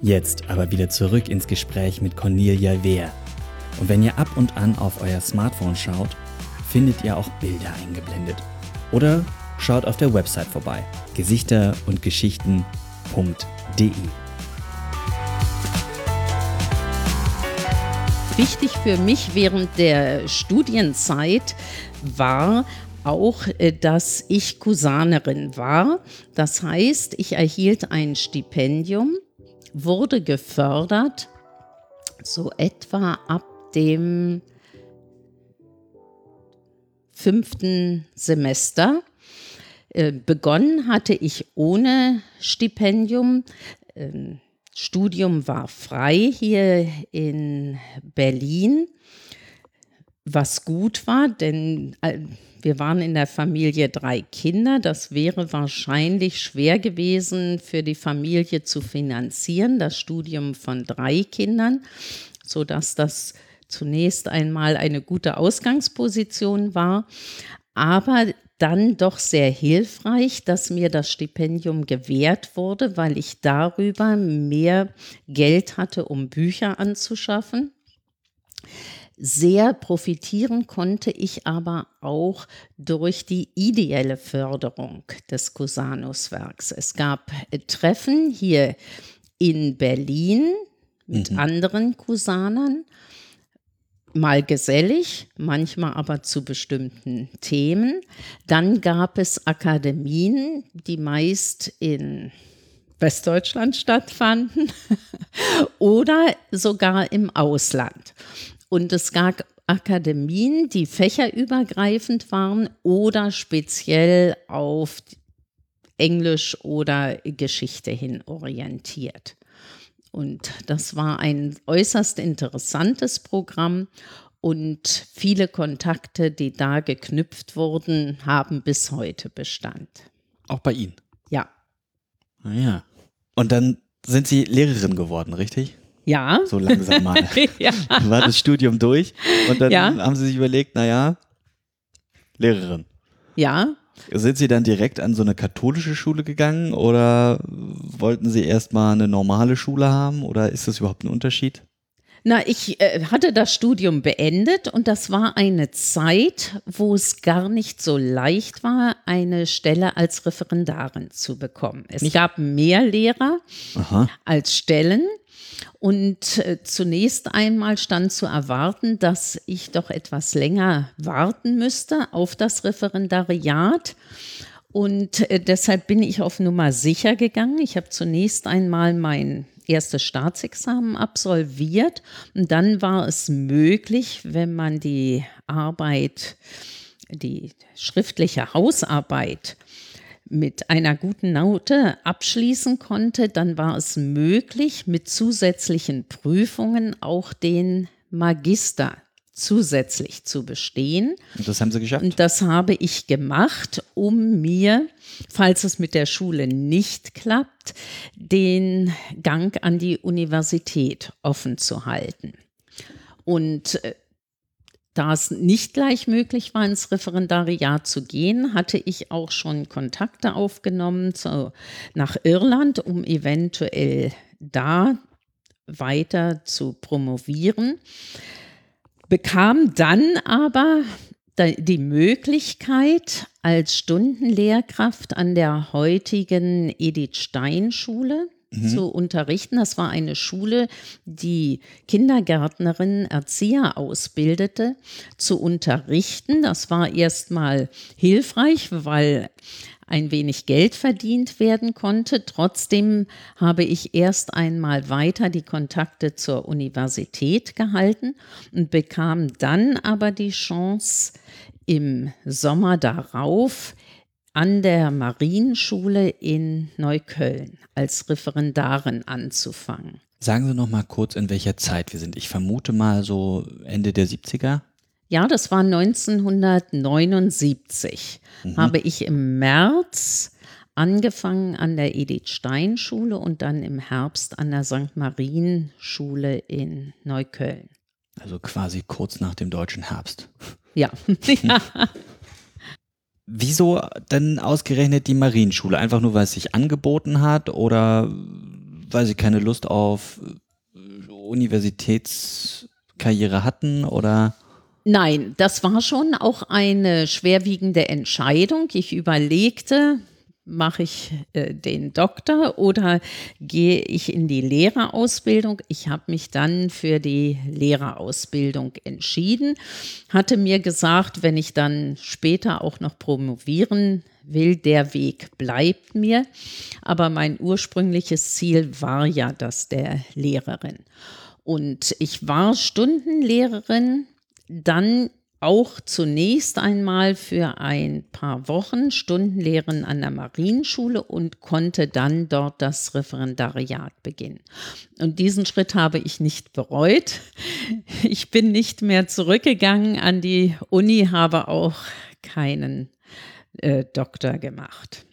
Jetzt aber wieder zurück ins Gespräch mit Cornelia Wehr. Und wenn ihr ab und an auf euer Smartphone schaut, findet ihr auch Bilder eingeblendet. Oder schaut auf der Website vorbei. Gesichter und Geschichten.de. Wichtig für mich während der Studienzeit war auch, äh, dass ich Cousanerin war. Das heißt, ich erhielt ein Stipendium, wurde gefördert, so etwa ab dem fünften Semester. Äh, begonnen hatte ich ohne Stipendium. Ähm, Studium war frei hier in Berlin, was gut war, denn äh, wir waren in der Familie drei Kinder. Das wäre wahrscheinlich schwer gewesen für die Familie zu finanzieren, das Studium von drei Kindern, sodass das zunächst einmal eine gute Ausgangsposition war, aber dann doch sehr hilfreich, dass mir das Stipendium gewährt wurde, weil ich darüber mehr Geld hatte, um Bücher anzuschaffen. Sehr profitieren konnte ich aber auch durch die ideelle Förderung des Cusanus-Werks. Es gab Treffen hier in Berlin mit mhm. anderen Cusanern mal gesellig, manchmal aber zu bestimmten Themen. Dann gab es Akademien, die meist in Westdeutschland stattfanden [LAUGHS] oder sogar im Ausland. Und es gab Akademien, die fächerübergreifend waren oder speziell auf Englisch oder Geschichte hin orientiert. Und das war ein äußerst interessantes Programm und viele Kontakte, die da geknüpft wurden, haben bis heute Bestand. Auch bei Ihnen? Ja. Naja. Ah und dann sind Sie Lehrerin geworden, richtig? Ja. So langsam mal. [LAUGHS] ja. War das Studium durch und dann ja. haben Sie sich überlegt, naja, Lehrerin. Ja, sind Sie dann direkt an so eine katholische Schule gegangen oder wollten Sie erstmal eine normale Schule haben oder ist das überhaupt ein Unterschied? Na, ich äh, hatte das Studium beendet und das war eine Zeit, wo es gar nicht so leicht war, eine Stelle als Referendarin zu bekommen. Es nicht? gab mehr Lehrer Aha. als Stellen und äh, zunächst einmal stand zu erwarten, dass ich doch etwas länger warten müsste auf das Referendariat. Und äh, deshalb bin ich auf Nummer sicher gegangen. Ich habe zunächst einmal mein erstes Staatsexamen absolviert und dann war es möglich, wenn man die Arbeit, die schriftliche Hausarbeit mit einer guten Note abschließen konnte, dann war es möglich, mit zusätzlichen Prüfungen auch den Magister zusätzlich zu bestehen. Und das haben Sie geschafft? Und das habe ich gemacht, um mir, falls es mit der Schule nicht klappt, den Gang an die Universität offen zu halten. Und äh, da es nicht gleich möglich war, ins Referendariat zu gehen, hatte ich auch schon Kontakte aufgenommen zu, nach Irland, um eventuell da weiter zu promovieren. Bekam dann aber die Möglichkeit, als Stundenlehrkraft an der heutigen Edith Stein Schule mhm. zu unterrichten. Das war eine Schule, die Kindergärtnerinnen, Erzieher ausbildete, zu unterrichten. Das war erstmal hilfreich, weil ein wenig Geld verdient werden konnte. Trotzdem habe ich erst einmal weiter die Kontakte zur Universität gehalten und bekam dann aber die Chance, im Sommer darauf an der Marienschule in Neukölln als Referendarin anzufangen. Sagen Sie noch mal kurz, in welcher Zeit wir sind. Ich vermute mal so Ende der 70er. Ja, das war 1979. Mhm. Habe ich im März angefangen an der Edith Stein Schule und dann im Herbst an der St. Marien Schule in Neukölln. Also quasi kurz nach dem deutschen Herbst. Ja. [LAUGHS] ja. Wieso denn ausgerechnet die Marienschule? Einfach nur, weil es sich angeboten hat oder weil sie keine Lust auf Universitäts Karriere hatten oder? Nein, das war schon auch eine schwerwiegende Entscheidung. Ich überlegte, mache ich äh, den Doktor oder gehe ich in die Lehrerausbildung? Ich habe mich dann für die Lehrerausbildung entschieden, hatte mir gesagt, wenn ich dann später auch noch promovieren will, der Weg bleibt mir. Aber mein ursprüngliches Ziel war ja das der Lehrerin. Und ich war Stundenlehrerin, dann auch zunächst einmal für ein paar Wochen Stundenlehren an der Marienschule und konnte dann dort das Referendariat beginnen. Und diesen Schritt habe ich nicht bereut. Ich bin nicht mehr zurückgegangen an die Uni, habe auch keinen äh, Doktor gemacht.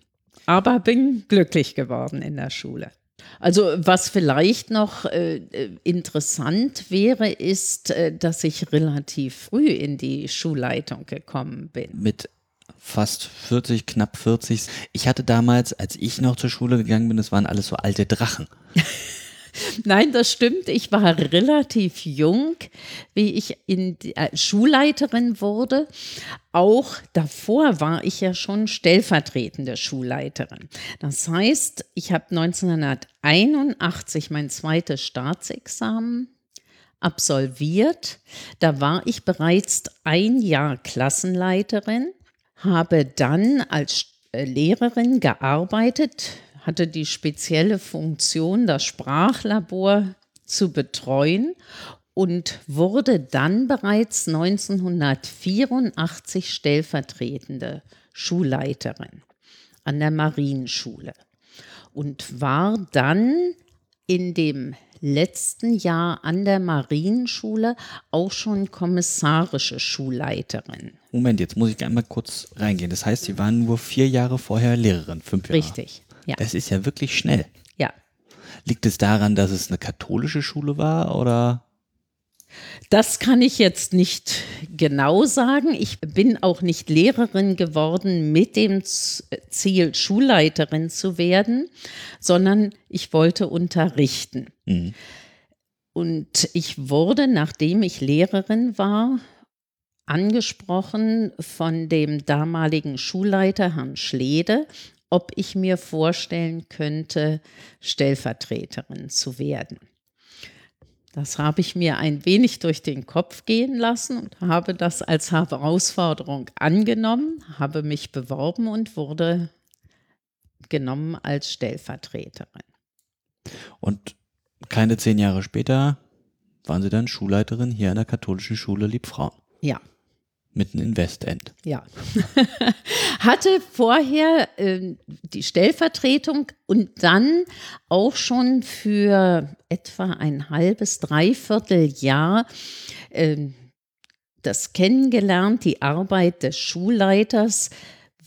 Aber bin glücklich geworden in der Schule. Also was vielleicht noch äh, äh, interessant wäre, ist, äh, dass ich relativ früh in die Schulleitung gekommen bin. Mit fast 40, knapp 40. Ich hatte damals, als ich noch zur Schule gegangen bin, das waren alles so alte Drachen. [LAUGHS] Nein, das stimmt. Ich war relativ jung, wie ich in die, äh, Schulleiterin wurde. Auch davor war ich ja schon stellvertretende Schulleiterin. Das heißt, ich habe 1981 mein zweites Staatsexamen absolviert. Da war ich bereits ein Jahr Klassenleiterin, habe dann als Lehrerin gearbeitet hatte die spezielle Funktion, das Sprachlabor zu betreuen und wurde dann bereits 1984 stellvertretende Schulleiterin an der Marienschule und war dann in dem letzten Jahr an der Marienschule auch schon kommissarische Schulleiterin. Moment, jetzt muss ich einmal kurz reingehen. Das heißt, Sie waren nur vier Jahre vorher Lehrerin, fünf Jahre. Richtig. Ja. Das ist ja wirklich schnell. Ja. Liegt es daran, dass es eine katholische Schule war oder? Das kann ich jetzt nicht genau sagen. Ich bin auch nicht Lehrerin geworden mit dem Ziel, Schulleiterin zu werden, sondern ich wollte unterrichten. Mhm. Und ich wurde, nachdem ich Lehrerin war, angesprochen von dem damaligen Schulleiter Herrn Schlede, ob ich mir vorstellen könnte, Stellvertreterin zu werden. Das habe ich mir ein wenig durch den Kopf gehen lassen und habe das als Herausforderung angenommen, habe mich beworben und wurde genommen als Stellvertreterin. Und keine zehn Jahre später waren Sie dann Schulleiterin hier an der katholischen Schule Liebfrauen. Ja, mitten in Westend. Ja. [LAUGHS] Hatte vorher äh, die Stellvertretung und dann auch schon für etwa ein halbes, dreiviertel Jahr äh, das kennengelernt, die Arbeit des Schulleiters,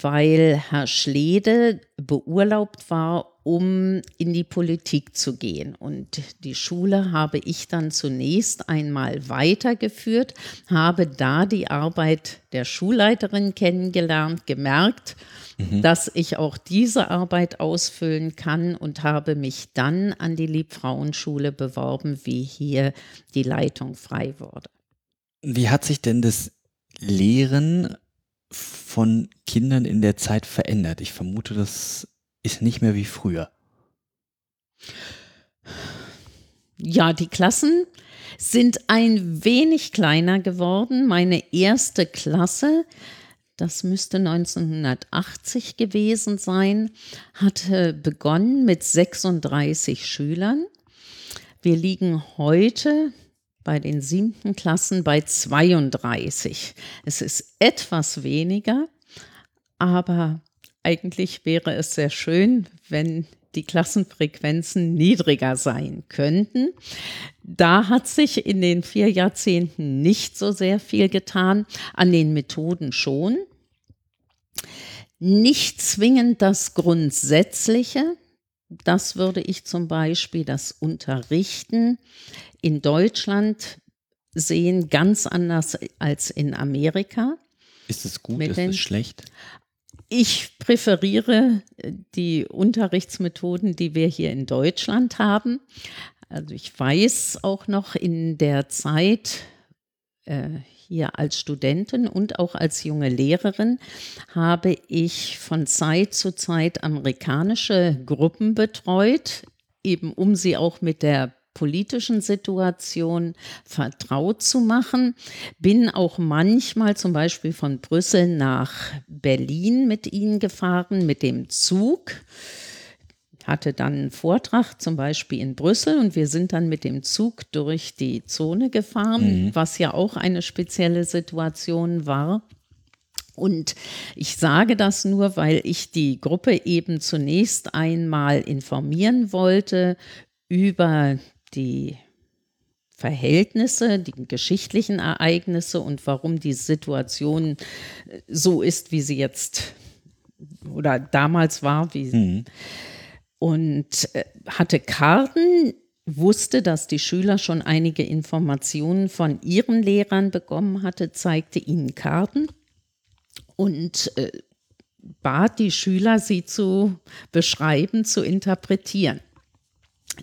weil Herr Schlede beurlaubt war um in die Politik zu gehen. Und die Schule habe ich dann zunächst einmal weitergeführt, habe da die Arbeit der Schulleiterin kennengelernt, gemerkt, mhm. dass ich auch diese Arbeit ausfüllen kann und habe mich dann an die Liebfrauenschule beworben, wie hier die Leitung frei wurde. Wie hat sich denn das Lehren von Kindern in der Zeit verändert? Ich vermute, das ist nicht mehr wie früher. Ja, die Klassen sind ein wenig kleiner geworden. Meine erste Klasse, das müsste 1980 gewesen sein, hatte begonnen mit 36 Schülern. Wir liegen heute bei den siebten Klassen bei 32. Es ist etwas weniger, aber eigentlich wäre es sehr schön, wenn die Klassenfrequenzen niedriger sein könnten. Da hat sich in den vier Jahrzehnten nicht so sehr viel getan, an den Methoden schon. Nicht zwingend das Grundsätzliche, das würde ich zum Beispiel das Unterrichten in Deutschland sehen, ganz anders als in Amerika. Ist es gut, ist es schlecht? Ich präferiere äh, die Unterrichtsmethoden, die wir hier in Deutschland haben. Also ich weiß auch noch in der Zeit, äh, hier als Studentin und auch als junge Lehrerin habe ich von Zeit zu Zeit amerikanische Gruppen betreut, eben um sie auch mit der politischen Situation vertraut zu machen. Bin auch manchmal zum Beispiel von Brüssel nach Berlin mit ihnen gefahren, mit dem Zug hatte dann einen Vortrag zum Beispiel in Brüssel und wir sind dann mit dem Zug durch die Zone gefahren, mhm. was ja auch eine spezielle Situation war. Und ich sage das nur, weil ich die Gruppe eben zunächst einmal informieren wollte über die Verhältnisse, die geschichtlichen Ereignisse und warum die Situation so ist, wie sie jetzt oder damals war, wie, mhm und äh, hatte Karten, wusste, dass die Schüler schon einige Informationen von ihren Lehrern bekommen hatte, zeigte ihnen Karten und äh, bat die Schüler, sie zu beschreiben, zu interpretieren.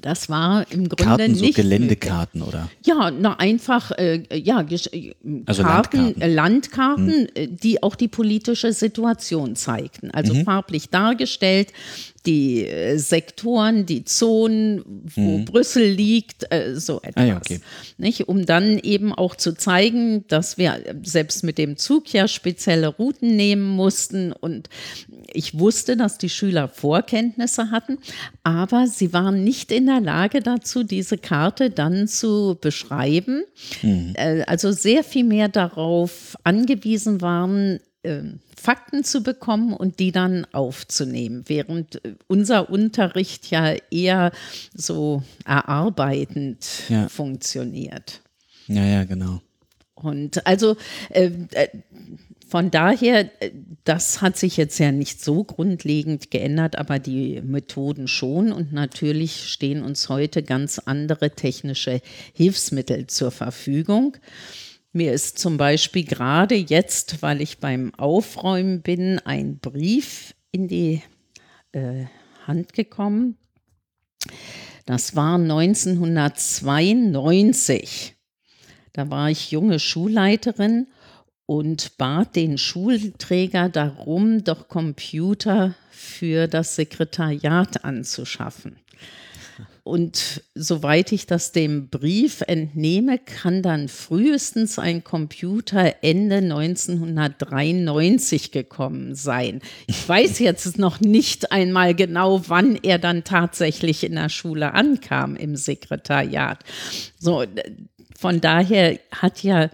Das war im Grunde Karten, nicht. So Geländekarten, möglich. oder? Ja, na einfach, äh, ja, äh, also Karten, Landkarten, äh, Landkarten hm. die auch die politische Situation zeigten. Also mhm. farblich dargestellt, die äh, Sektoren, die Zonen, wo mhm. Brüssel liegt, äh, so etwas. Ah, ja, okay. nicht? Um dann eben auch zu zeigen, dass wir selbst mit dem Zug ja spezielle Routen nehmen mussten. Und ich wusste, dass die Schüler Vorkenntnisse hatten, aber sie waren nicht in der Lage dazu, diese Karte dann zu beschreiben. Mhm. Äh, also sehr viel mehr darauf angewiesen waren, Fakten zu bekommen und die dann aufzunehmen, während äh, unser Unterricht ja eher so erarbeitend ja. funktioniert. Ja, ja, genau. Und also äh, äh, von daher, äh, das hat sich jetzt ja nicht so grundlegend geändert, aber die Methoden schon. Und natürlich stehen uns heute ganz andere technische Hilfsmittel zur Verfügung. Mir ist zum Beispiel gerade jetzt, weil ich beim Aufräumen bin, ein Brief in die äh, Hand gekommen. Das war 1992. Da war ich junge Schulleiterin und bat den Schulträger darum, doch Computer für das Sekretariat anzuschaffen. Und soweit ich das dem Brief entnehme, kann dann frühestens ein Computer Ende 1993 gekommen sein. Ich weiß jetzt noch nicht einmal genau, wann er dann tatsächlich in der Schule ankam im Sekretariat. So, von daher hat ja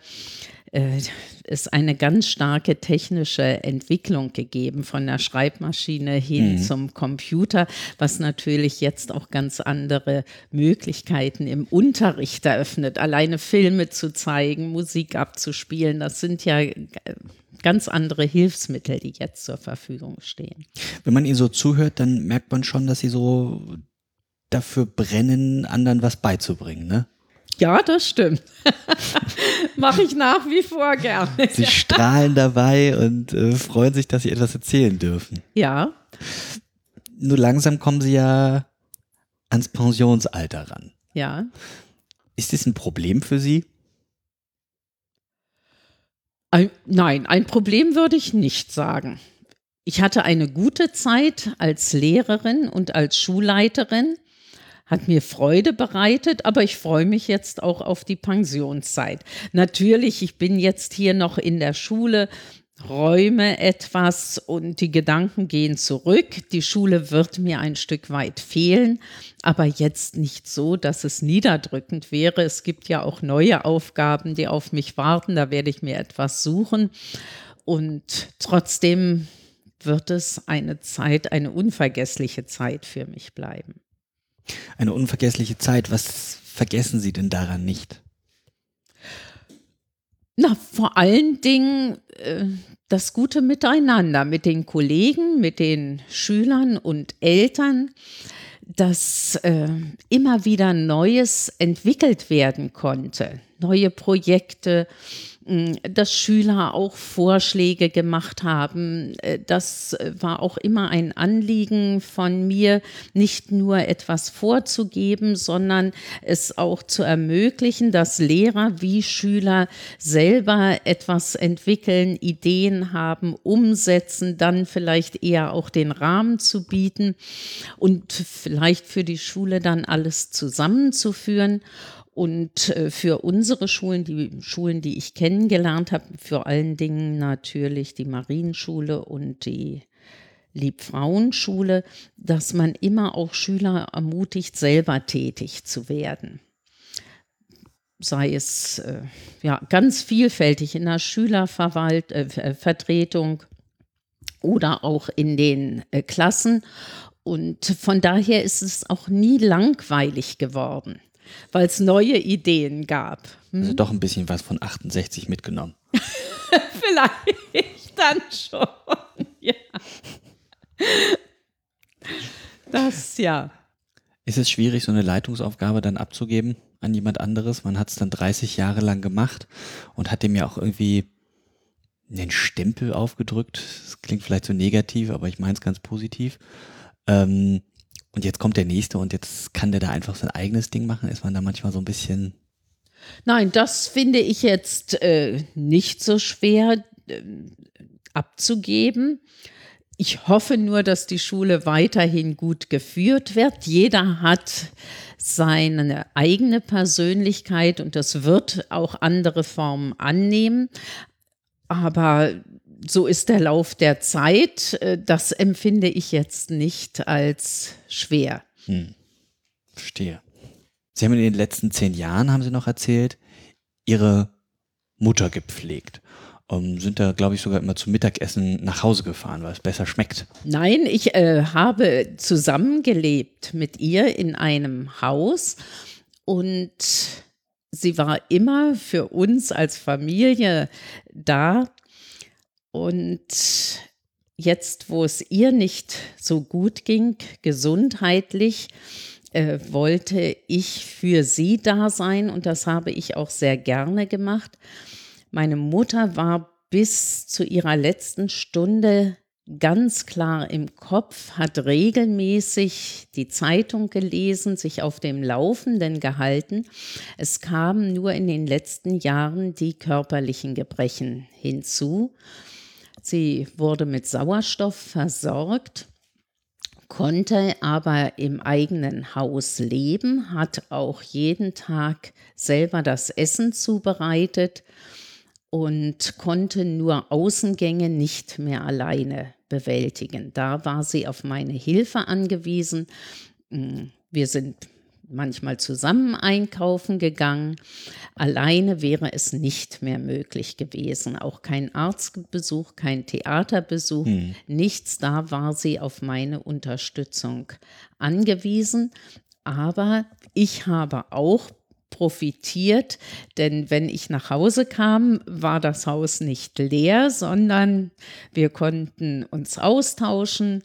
es eine ganz starke technische Entwicklung gegeben von der Schreibmaschine hin mhm. zum Computer, was natürlich jetzt auch ganz andere Möglichkeiten im Unterricht eröffnet. Alleine Filme zu zeigen, Musik abzuspielen, das sind ja äh, ganz andere Hilfsmittel, die jetzt zur Verfügung stehen. Wenn man Ihnen so zuhört, dann merkt man schon, dass Sie so dafür brennen, anderen was beizubringen, ne? Ja, das stimmt. [LAUGHS] Mache ich nach wie vor gerne. Sie strahlen dabei und äh, freuen sich, dass sie etwas erzählen dürfen. Ja. Nur langsam kommen sie ja ans Pensionsalter ran. Ja. Ist das ein Problem für Sie? Ein, nein, ein Problem würde ich nicht sagen. Ich hatte eine gute Zeit als Lehrerin und als Schulleiterin hat mir Freude bereitet, aber ich freue mich jetzt auch auf die Pensionszeit. Natürlich, ich bin jetzt hier noch in der Schule, räume etwas und die Gedanken gehen zurück. Die Schule wird mir ein Stück weit fehlen, aber jetzt nicht so, dass es niederdrückend wäre. Es gibt ja auch neue Aufgaben, die auf mich warten. Da werde ich mir etwas suchen. Und trotzdem wird es eine Zeit, eine unvergessliche Zeit für mich bleiben. Eine unvergessliche Zeit. Was vergessen Sie denn daran nicht? Na, vor allen Dingen äh, das gute Miteinander mit den Kollegen, mit den Schülern und Eltern, dass äh, immer wieder Neues entwickelt werden konnte, neue Projekte, dass Schüler auch Vorschläge gemacht haben. Äh, das war auch immer ein Anliegen von mir, nicht nur etwas vorzugeben, sondern es auch zu ermöglichen, dass Lehrer wie Schüler selber etwas entwickeln, Ideen haben, umsetzen, dann vielleicht eher auch den Rahmen zu bieten und vielleicht für die Schule dann alles zusammenzuführen. Und äh, für unsere Schulen, die Schulen, die ich kennengelernt habe, vor allen Dingen natürlich die Marienschule und die Liebfrauenschule, dass man immer auch Schüler ermutigt, selber tätig zu werden. Sei es äh, ja, ganz vielfältig in der Schülervertretung äh, oder auch in den äh, Klassen. Und von daher ist es auch nie langweilig geworden weil es neue Ideen gab. Hm? Also doch ein bisschen was von 68 mitgenommen. [LAUGHS] Vielleicht dann schon, [LAUGHS] ja. Das ja. Ist es schwierig, so eine Leitungsaufgabe dann abzugeben an jemand anderes? Man hat es dann 30 Jahre lang gemacht und hat dem ja auch irgendwie einen Stempel aufgedrückt. Das klingt vielleicht so negativ, aber ich meine es ganz positiv. Ähm, und jetzt kommt der nächste und jetzt kann der da einfach sein eigenes Ding machen. Ist man da manchmal so ein bisschen. Nein, das finde ich jetzt äh, nicht so schwer äh, abzugeben. Ich hoffe nur, dass die Schule weiterhin gut geführt wird. Jeder hat seine eigene Persönlichkeit und das wird auch andere Formen annehmen. Aber so ist der Lauf der Zeit. Äh, das empfinde ich jetzt nicht als schwer. Hm. Verstehe. Sie haben in den letzten zehn Jahren, haben Sie noch erzählt, Ihre Mutter gepflegt. Um, sind da, glaube ich, sogar immer zum Mittagessen nach Hause gefahren, weil es besser schmeckt. Nein, ich äh, habe zusammengelebt mit ihr in einem Haus und sie war immer für uns als Familie da und jetzt, wo es ihr nicht so gut ging, gesundheitlich, äh, wollte ich für sie da sein und das habe ich auch sehr gerne gemacht. Meine Mutter war bis zu ihrer letzten Stunde ganz klar im Kopf, hat regelmäßig die Zeitung gelesen, sich auf dem Laufenden gehalten. Es kamen nur in den letzten Jahren die körperlichen Gebrechen hinzu. Sie wurde mit Sauerstoff versorgt, konnte aber im eigenen Haus leben, hat auch jeden Tag selber das Essen zubereitet und konnte nur Außengänge nicht mehr alleine bewältigen. Da war sie auf meine Hilfe angewiesen. Wir sind manchmal zusammen einkaufen gegangen. Alleine wäre es nicht mehr möglich gewesen. Auch kein Arztbesuch, kein Theaterbesuch, hm. nichts. Da war sie auf meine Unterstützung angewiesen. Aber ich habe auch profitiert, denn wenn ich nach Hause kam, war das Haus nicht leer, sondern wir konnten uns austauschen.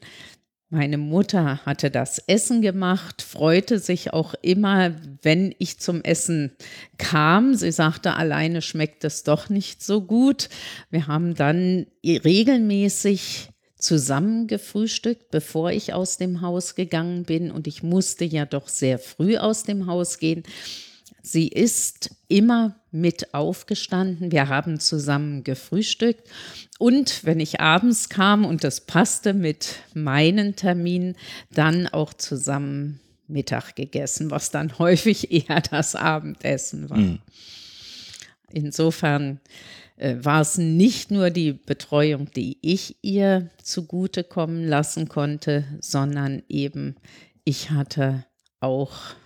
Meine Mutter hatte das Essen gemacht, freute sich auch immer, wenn ich zum Essen kam. Sie sagte, alleine schmeckt es doch nicht so gut. Wir haben dann regelmäßig zusammen gefrühstückt, bevor ich aus dem Haus gegangen bin. Und ich musste ja doch sehr früh aus dem Haus gehen. Sie ist immer mit aufgestanden. Wir haben zusammen gefrühstückt. Und wenn ich abends kam und das passte mit meinen Terminen, dann auch zusammen Mittag gegessen, was dann [LAUGHS] häufig eher das Abendessen war. Mhm. Insofern äh, war es nicht nur die Betreuung, die ich ihr zugutekommen lassen konnte, sondern eben ich hatte auch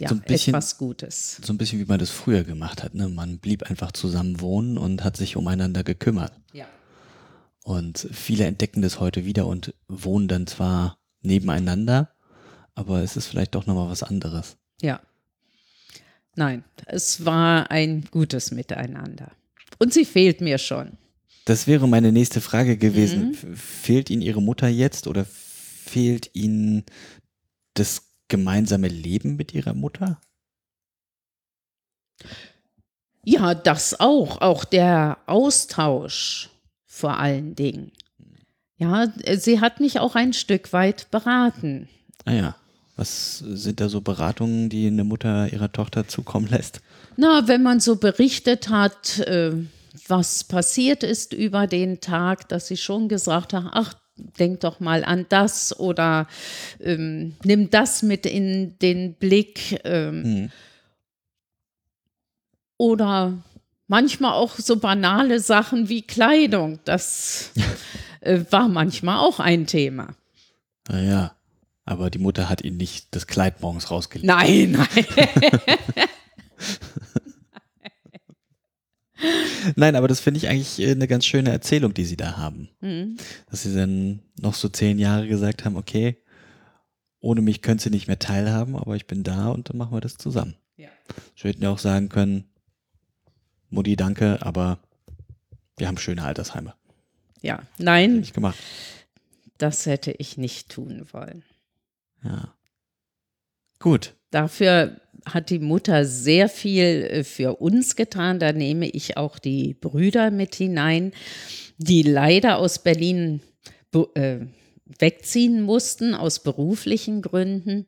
ja, so bisschen, etwas Gutes. So ein bisschen wie man das früher gemacht hat. Ne? Man blieb einfach zusammen wohnen und hat sich umeinander gekümmert. Ja. Und viele entdecken das heute wieder und wohnen dann zwar nebeneinander, aber es ist vielleicht doch nochmal was anderes. Ja. Nein, es war ein gutes Miteinander. Und sie fehlt mir schon. Das wäre meine nächste Frage gewesen. Mhm. Fehlt Ihnen Ihre Mutter jetzt oder fehlt Ihnen das gemeinsame Leben mit ihrer Mutter? Ja, das auch. Auch der Austausch vor allen Dingen. Ja, sie hat mich auch ein Stück weit beraten. Ah ja. Was sind da so Beratungen, die eine Mutter ihrer Tochter zukommen lässt? Na, wenn man so berichtet hat, äh, was passiert ist über den Tag, dass sie schon gesagt hat, ach, denk doch mal an das oder ähm, nimm das mit in den Blick. Ähm, hm. Oder manchmal auch so banale Sachen wie Kleidung. Das [LAUGHS] äh, war manchmal auch ein Thema. Naja, aber die Mutter hat ihn nicht das Kleid morgens rausgelegt. Nein, nein. [LAUGHS] Nein, aber das finde ich eigentlich äh, eine ganz schöne Erzählung, die sie da haben. Mhm. Dass sie dann noch so zehn Jahre gesagt haben, okay, ohne mich könnt ihr nicht mehr teilhaben, aber ich bin da und dann machen wir das zusammen. Ja. Sie hätten ja auch sagen können, Mutti, danke, aber wir haben schöne Altersheime. Ja, nein. Nicht gemacht. Das hätte ich nicht tun wollen. Ja. Gut. Dafür hat die Mutter sehr viel äh, für uns getan. Da nehme ich auch die Brüder mit hinein, die leider aus Berlin äh, wegziehen mussten, aus beruflichen Gründen.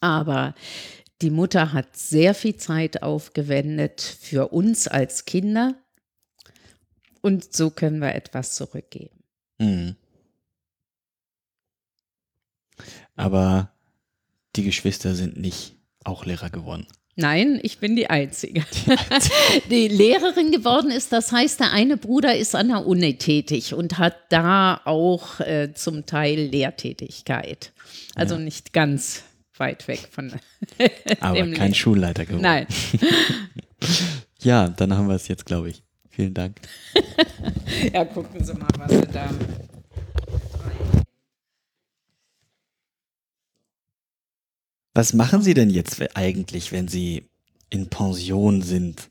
Aber die Mutter hat sehr viel Zeit aufgewendet für uns als Kinder. Und so können wir etwas zurückgeben. Mhm. Aber die Geschwister sind nicht auch Lehrer geworden. Nein, ich bin die Einzige. Die, Einzige. [LAUGHS] die, Lehrerin geworden ist, das heißt, der eine Bruder ist an der Uni tätig und hat da auch äh, zum Teil Lehrtätigkeit. Also ja. nicht ganz weit weg von. [LAUGHS] Aber kein Leben. Schulleiter geworden. Nein. [LAUGHS] ja, dann haben wir es jetzt, glaube ich. Vielen Dank. ja, gucken Sie mal, was Sie da Was machen Sie denn jetzt eigentlich, wenn Sie in Pension sind?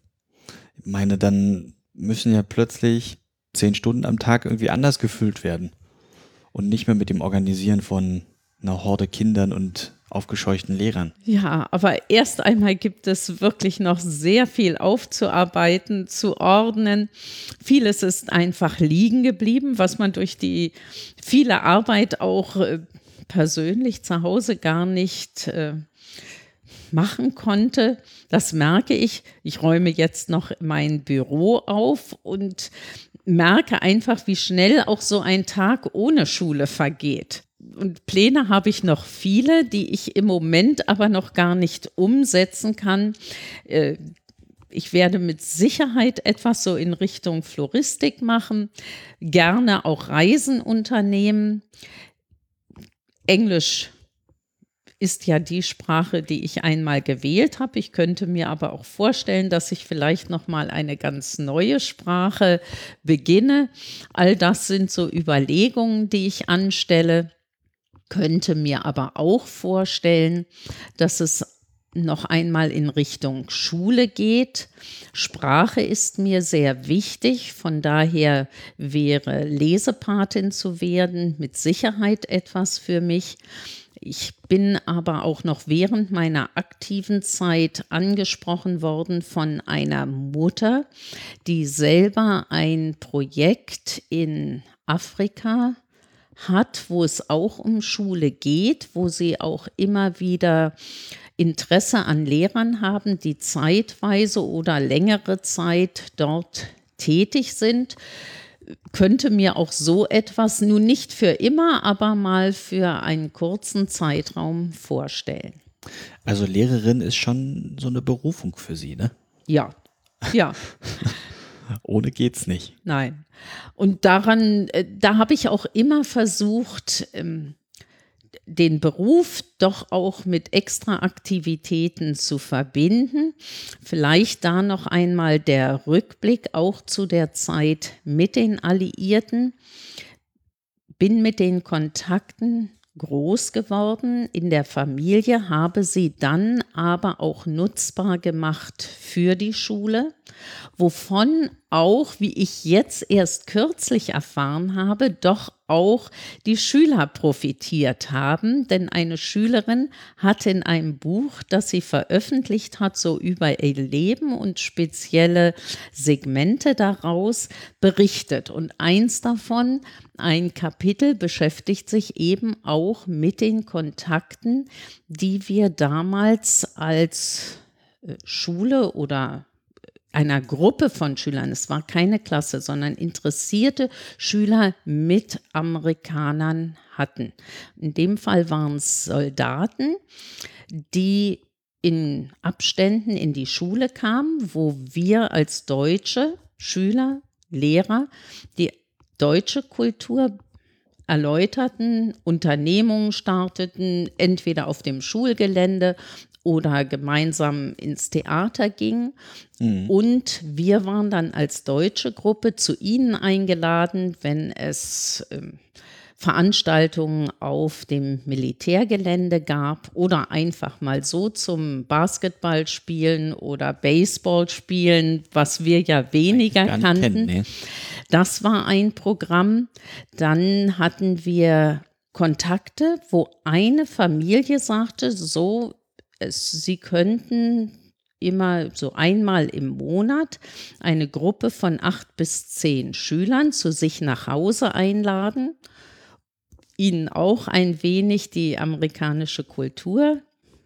Ich meine, dann müssen ja plötzlich zehn Stunden am Tag irgendwie anders gefüllt werden. Und nicht mehr mit dem Organisieren von einer Horde Kindern und aufgescheuchten Lehrern. Ja, aber erst einmal gibt es wirklich noch sehr viel aufzuarbeiten, zu ordnen. Vieles ist einfach liegen geblieben, was man durch die viele Arbeit auch äh, persönlich zu Hause gar nicht äh, machen konnte. Das merke ich. Ich räume jetzt noch mein Büro auf und merke einfach, wie schnell auch so ein Tag ohne Schule vergeht. Und Pläne habe ich noch viele, die ich im Moment aber noch gar nicht umsetzen kann. Äh, ich werde mit Sicherheit etwas so in Richtung Floristik machen, gerne auch Reisen unternehmen. Englisch ist ja die Sprache, die ich einmal gewählt habe. Ich könnte mir aber auch vorstellen, dass ich vielleicht noch mal eine ganz neue Sprache beginne. All das sind so Überlegungen, die ich anstelle. Könnte mir aber auch vorstellen, dass es noch einmal in Richtung Schule geht. Sprache ist mir sehr wichtig, von daher wäre Lesepatin zu werden mit Sicherheit etwas für mich. Ich bin aber auch noch während meiner aktiven Zeit angesprochen worden von einer Mutter, die selber ein Projekt in Afrika hat, wo es auch um Schule geht, wo sie auch immer wieder Interesse an Lehrern haben, die zeitweise oder längere Zeit dort tätig sind, könnte mir auch so etwas nun nicht für immer, aber mal für einen kurzen Zeitraum vorstellen. Also Lehrerin ist schon so eine Berufung für Sie, ne? Ja, ja. [LAUGHS] Ohne geht's nicht. Nein. Und daran, äh, da habe ich auch immer versucht, ähm, den Beruf doch auch mit Extraaktivitäten zu verbinden. Vielleicht da noch einmal der Rückblick auch zu der Zeit mit den Alliierten. Bin mit den Kontakten groß geworden in der Familie, habe sie dann aber auch nutzbar gemacht für die Schule. wovon auch, wie ich jetzt erst kürzlich erfahren habe, doch auch die Schüler profitiert haben, denn eine Schülerin hat in einem Buch, das sie veröffentlicht hat, so über ihr Leben und spezielle Segmente daraus berichtet. Und eins davon, ein Kapitel, beschäftigt sich eben auch mit den Kontakten, die wir damals als äh, Schule oder einer Gruppe von Schülern, es war keine Klasse, sondern interessierte Schüler mit Amerikanern hatten. In dem Fall waren es Soldaten, die in Abständen in die Schule kamen, wo wir als deutsche Schüler, Lehrer die deutsche Kultur erläuterten, Unternehmungen starteten, entweder auf dem Schulgelände oder gemeinsam ins Theater ging. Mhm. Und wir waren dann als deutsche Gruppe zu ihnen eingeladen, wenn es äh, Veranstaltungen auf dem Militärgelände gab oder einfach mal so zum Basketballspielen oder Baseballspielen, was wir ja weniger kannten. Kennen, nee. Das war ein Programm. Dann hatten wir Kontakte, wo eine Familie sagte, so es, sie könnten immer so einmal im Monat eine Gruppe von acht bis zehn Schülern zu sich nach Hause einladen, ihnen auch ein wenig die amerikanische Kultur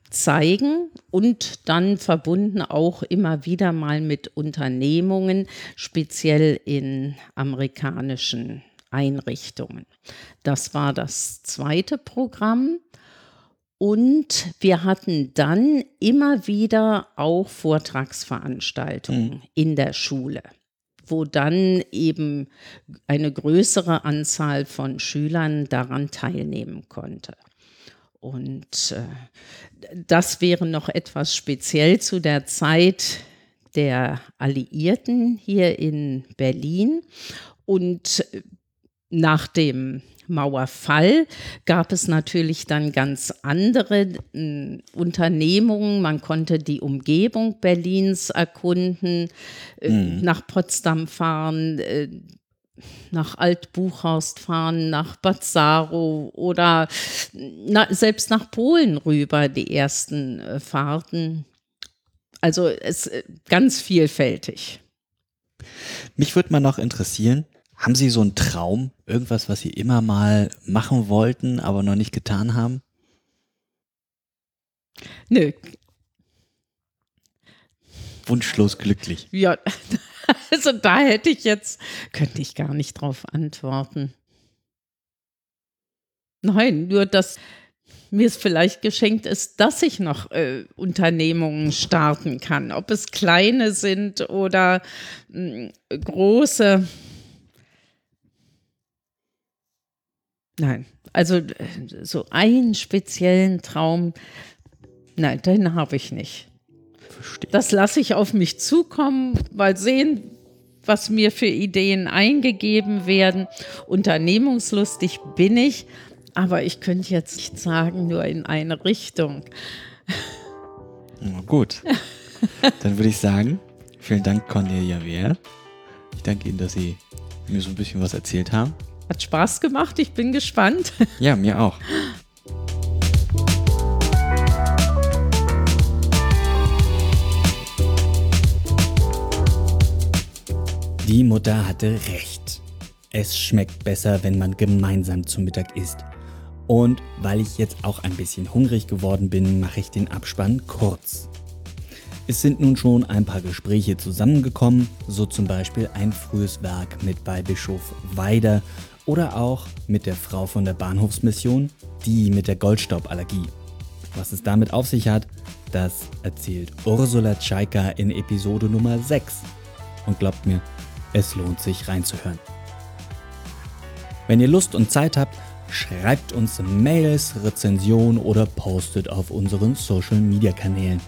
zeigen und dann verbunden auch immer wieder mal mit Unternehmungen, speziell in amerikanischen Einrichtungen. Das war das zweite Programm. Und wir hatten dann immer wieder auch Vortragsveranstaltungen mhm. in der Schule, wo dann eben eine größere Anzahl von Schülern daran teilnehmen konnte. Und äh, das wäre noch etwas speziell zu der Zeit der Alliierten hier in Berlin. Und äh, nach dem Mauerfall gab es natürlich dann ganz andere äh, Unternehmungen. Man konnte die Umgebung Berlins erkunden, äh, mhm. nach Potsdam fahren, äh, nach Altbuchhorst fahren, nach Bazzaro oder na, selbst nach Polen rüber, die ersten äh, Fahrten. Also es ist äh, ganz vielfältig. Mich würde mal noch interessieren, haben Sie so einen Traum, irgendwas, was Sie immer mal machen wollten, aber noch nicht getan haben? Nö. Wunschlos glücklich. Ja, [LAUGHS] also da hätte ich jetzt, könnte ich gar nicht drauf antworten. Nein, nur dass mir es vielleicht geschenkt ist, dass ich noch äh, Unternehmungen starten kann. Ob es kleine sind oder mh, hm, große. Nein, also äh, so einen speziellen Traum, nein, den habe ich nicht. Verstehe. Das lasse ich auf mich zukommen, mal sehen, was mir für Ideen eingegeben werden. Unternehmungslustig bin ich, aber ich könnte jetzt nicht sagen, nur in eine Richtung. Na gut. Dann würde ich sagen, vielen Dank, Cornelia Wehr. Ich danke Ihnen, dass Sie mir so ein bisschen was erzählt haben. Hat Spaß gemacht, ich bin gespannt. [LAUGHS] Ja, mir auch. Die Mutter hatte recht. Es schmeckt besser, wenn man gemeinsam zum Mittag isst. Und weil ich jetzt auch ein bisschen hungrig geworden bin, mache ich den Abspann kurz. Es sind nun schon ein paar Gespräche zusammengekommen, so zum Beispiel ein frühes Werk mit Weihbischof Weider oder auch mit der Frau von der Bahnhofsmission, die mit der Goldstauballergie. Was es damit auf sich hat, das erzählt Ursula Tschaika in Episode Nummer 6. Und glaubt mir, es lohnt sich reinzuhören. Wenn ihr Lust und Zeit habt, schreibt uns Mails, Rezensionen oder postet auf unseren Social Media Kanälen.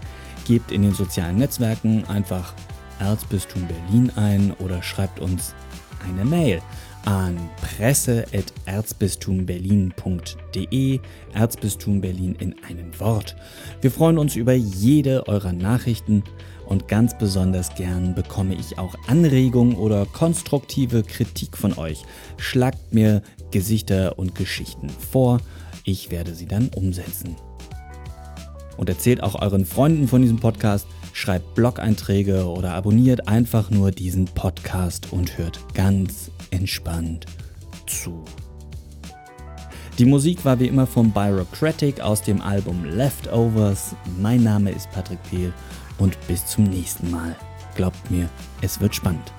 Gebt in den sozialen Netzwerken einfach Erzbistum Berlin ein oder schreibt uns eine Mail an presse.erzbistumberlin.de, Erzbistum Berlin in einem Wort. Wir freuen uns über jede eurer Nachrichten und ganz besonders gern bekomme ich auch Anregungen oder konstruktive Kritik von euch. Schlagt mir Gesichter und Geschichten vor, ich werde sie dann umsetzen. Und erzählt auch euren Freunden von diesem Podcast, schreibt Blog-Einträge oder abonniert einfach nur diesen Podcast und hört ganz entspannt zu. Die Musik war wie immer von Byrocratic aus dem Album Leftovers. Mein Name ist Patrick Pehl und bis zum nächsten Mal. Glaubt mir, es wird spannend.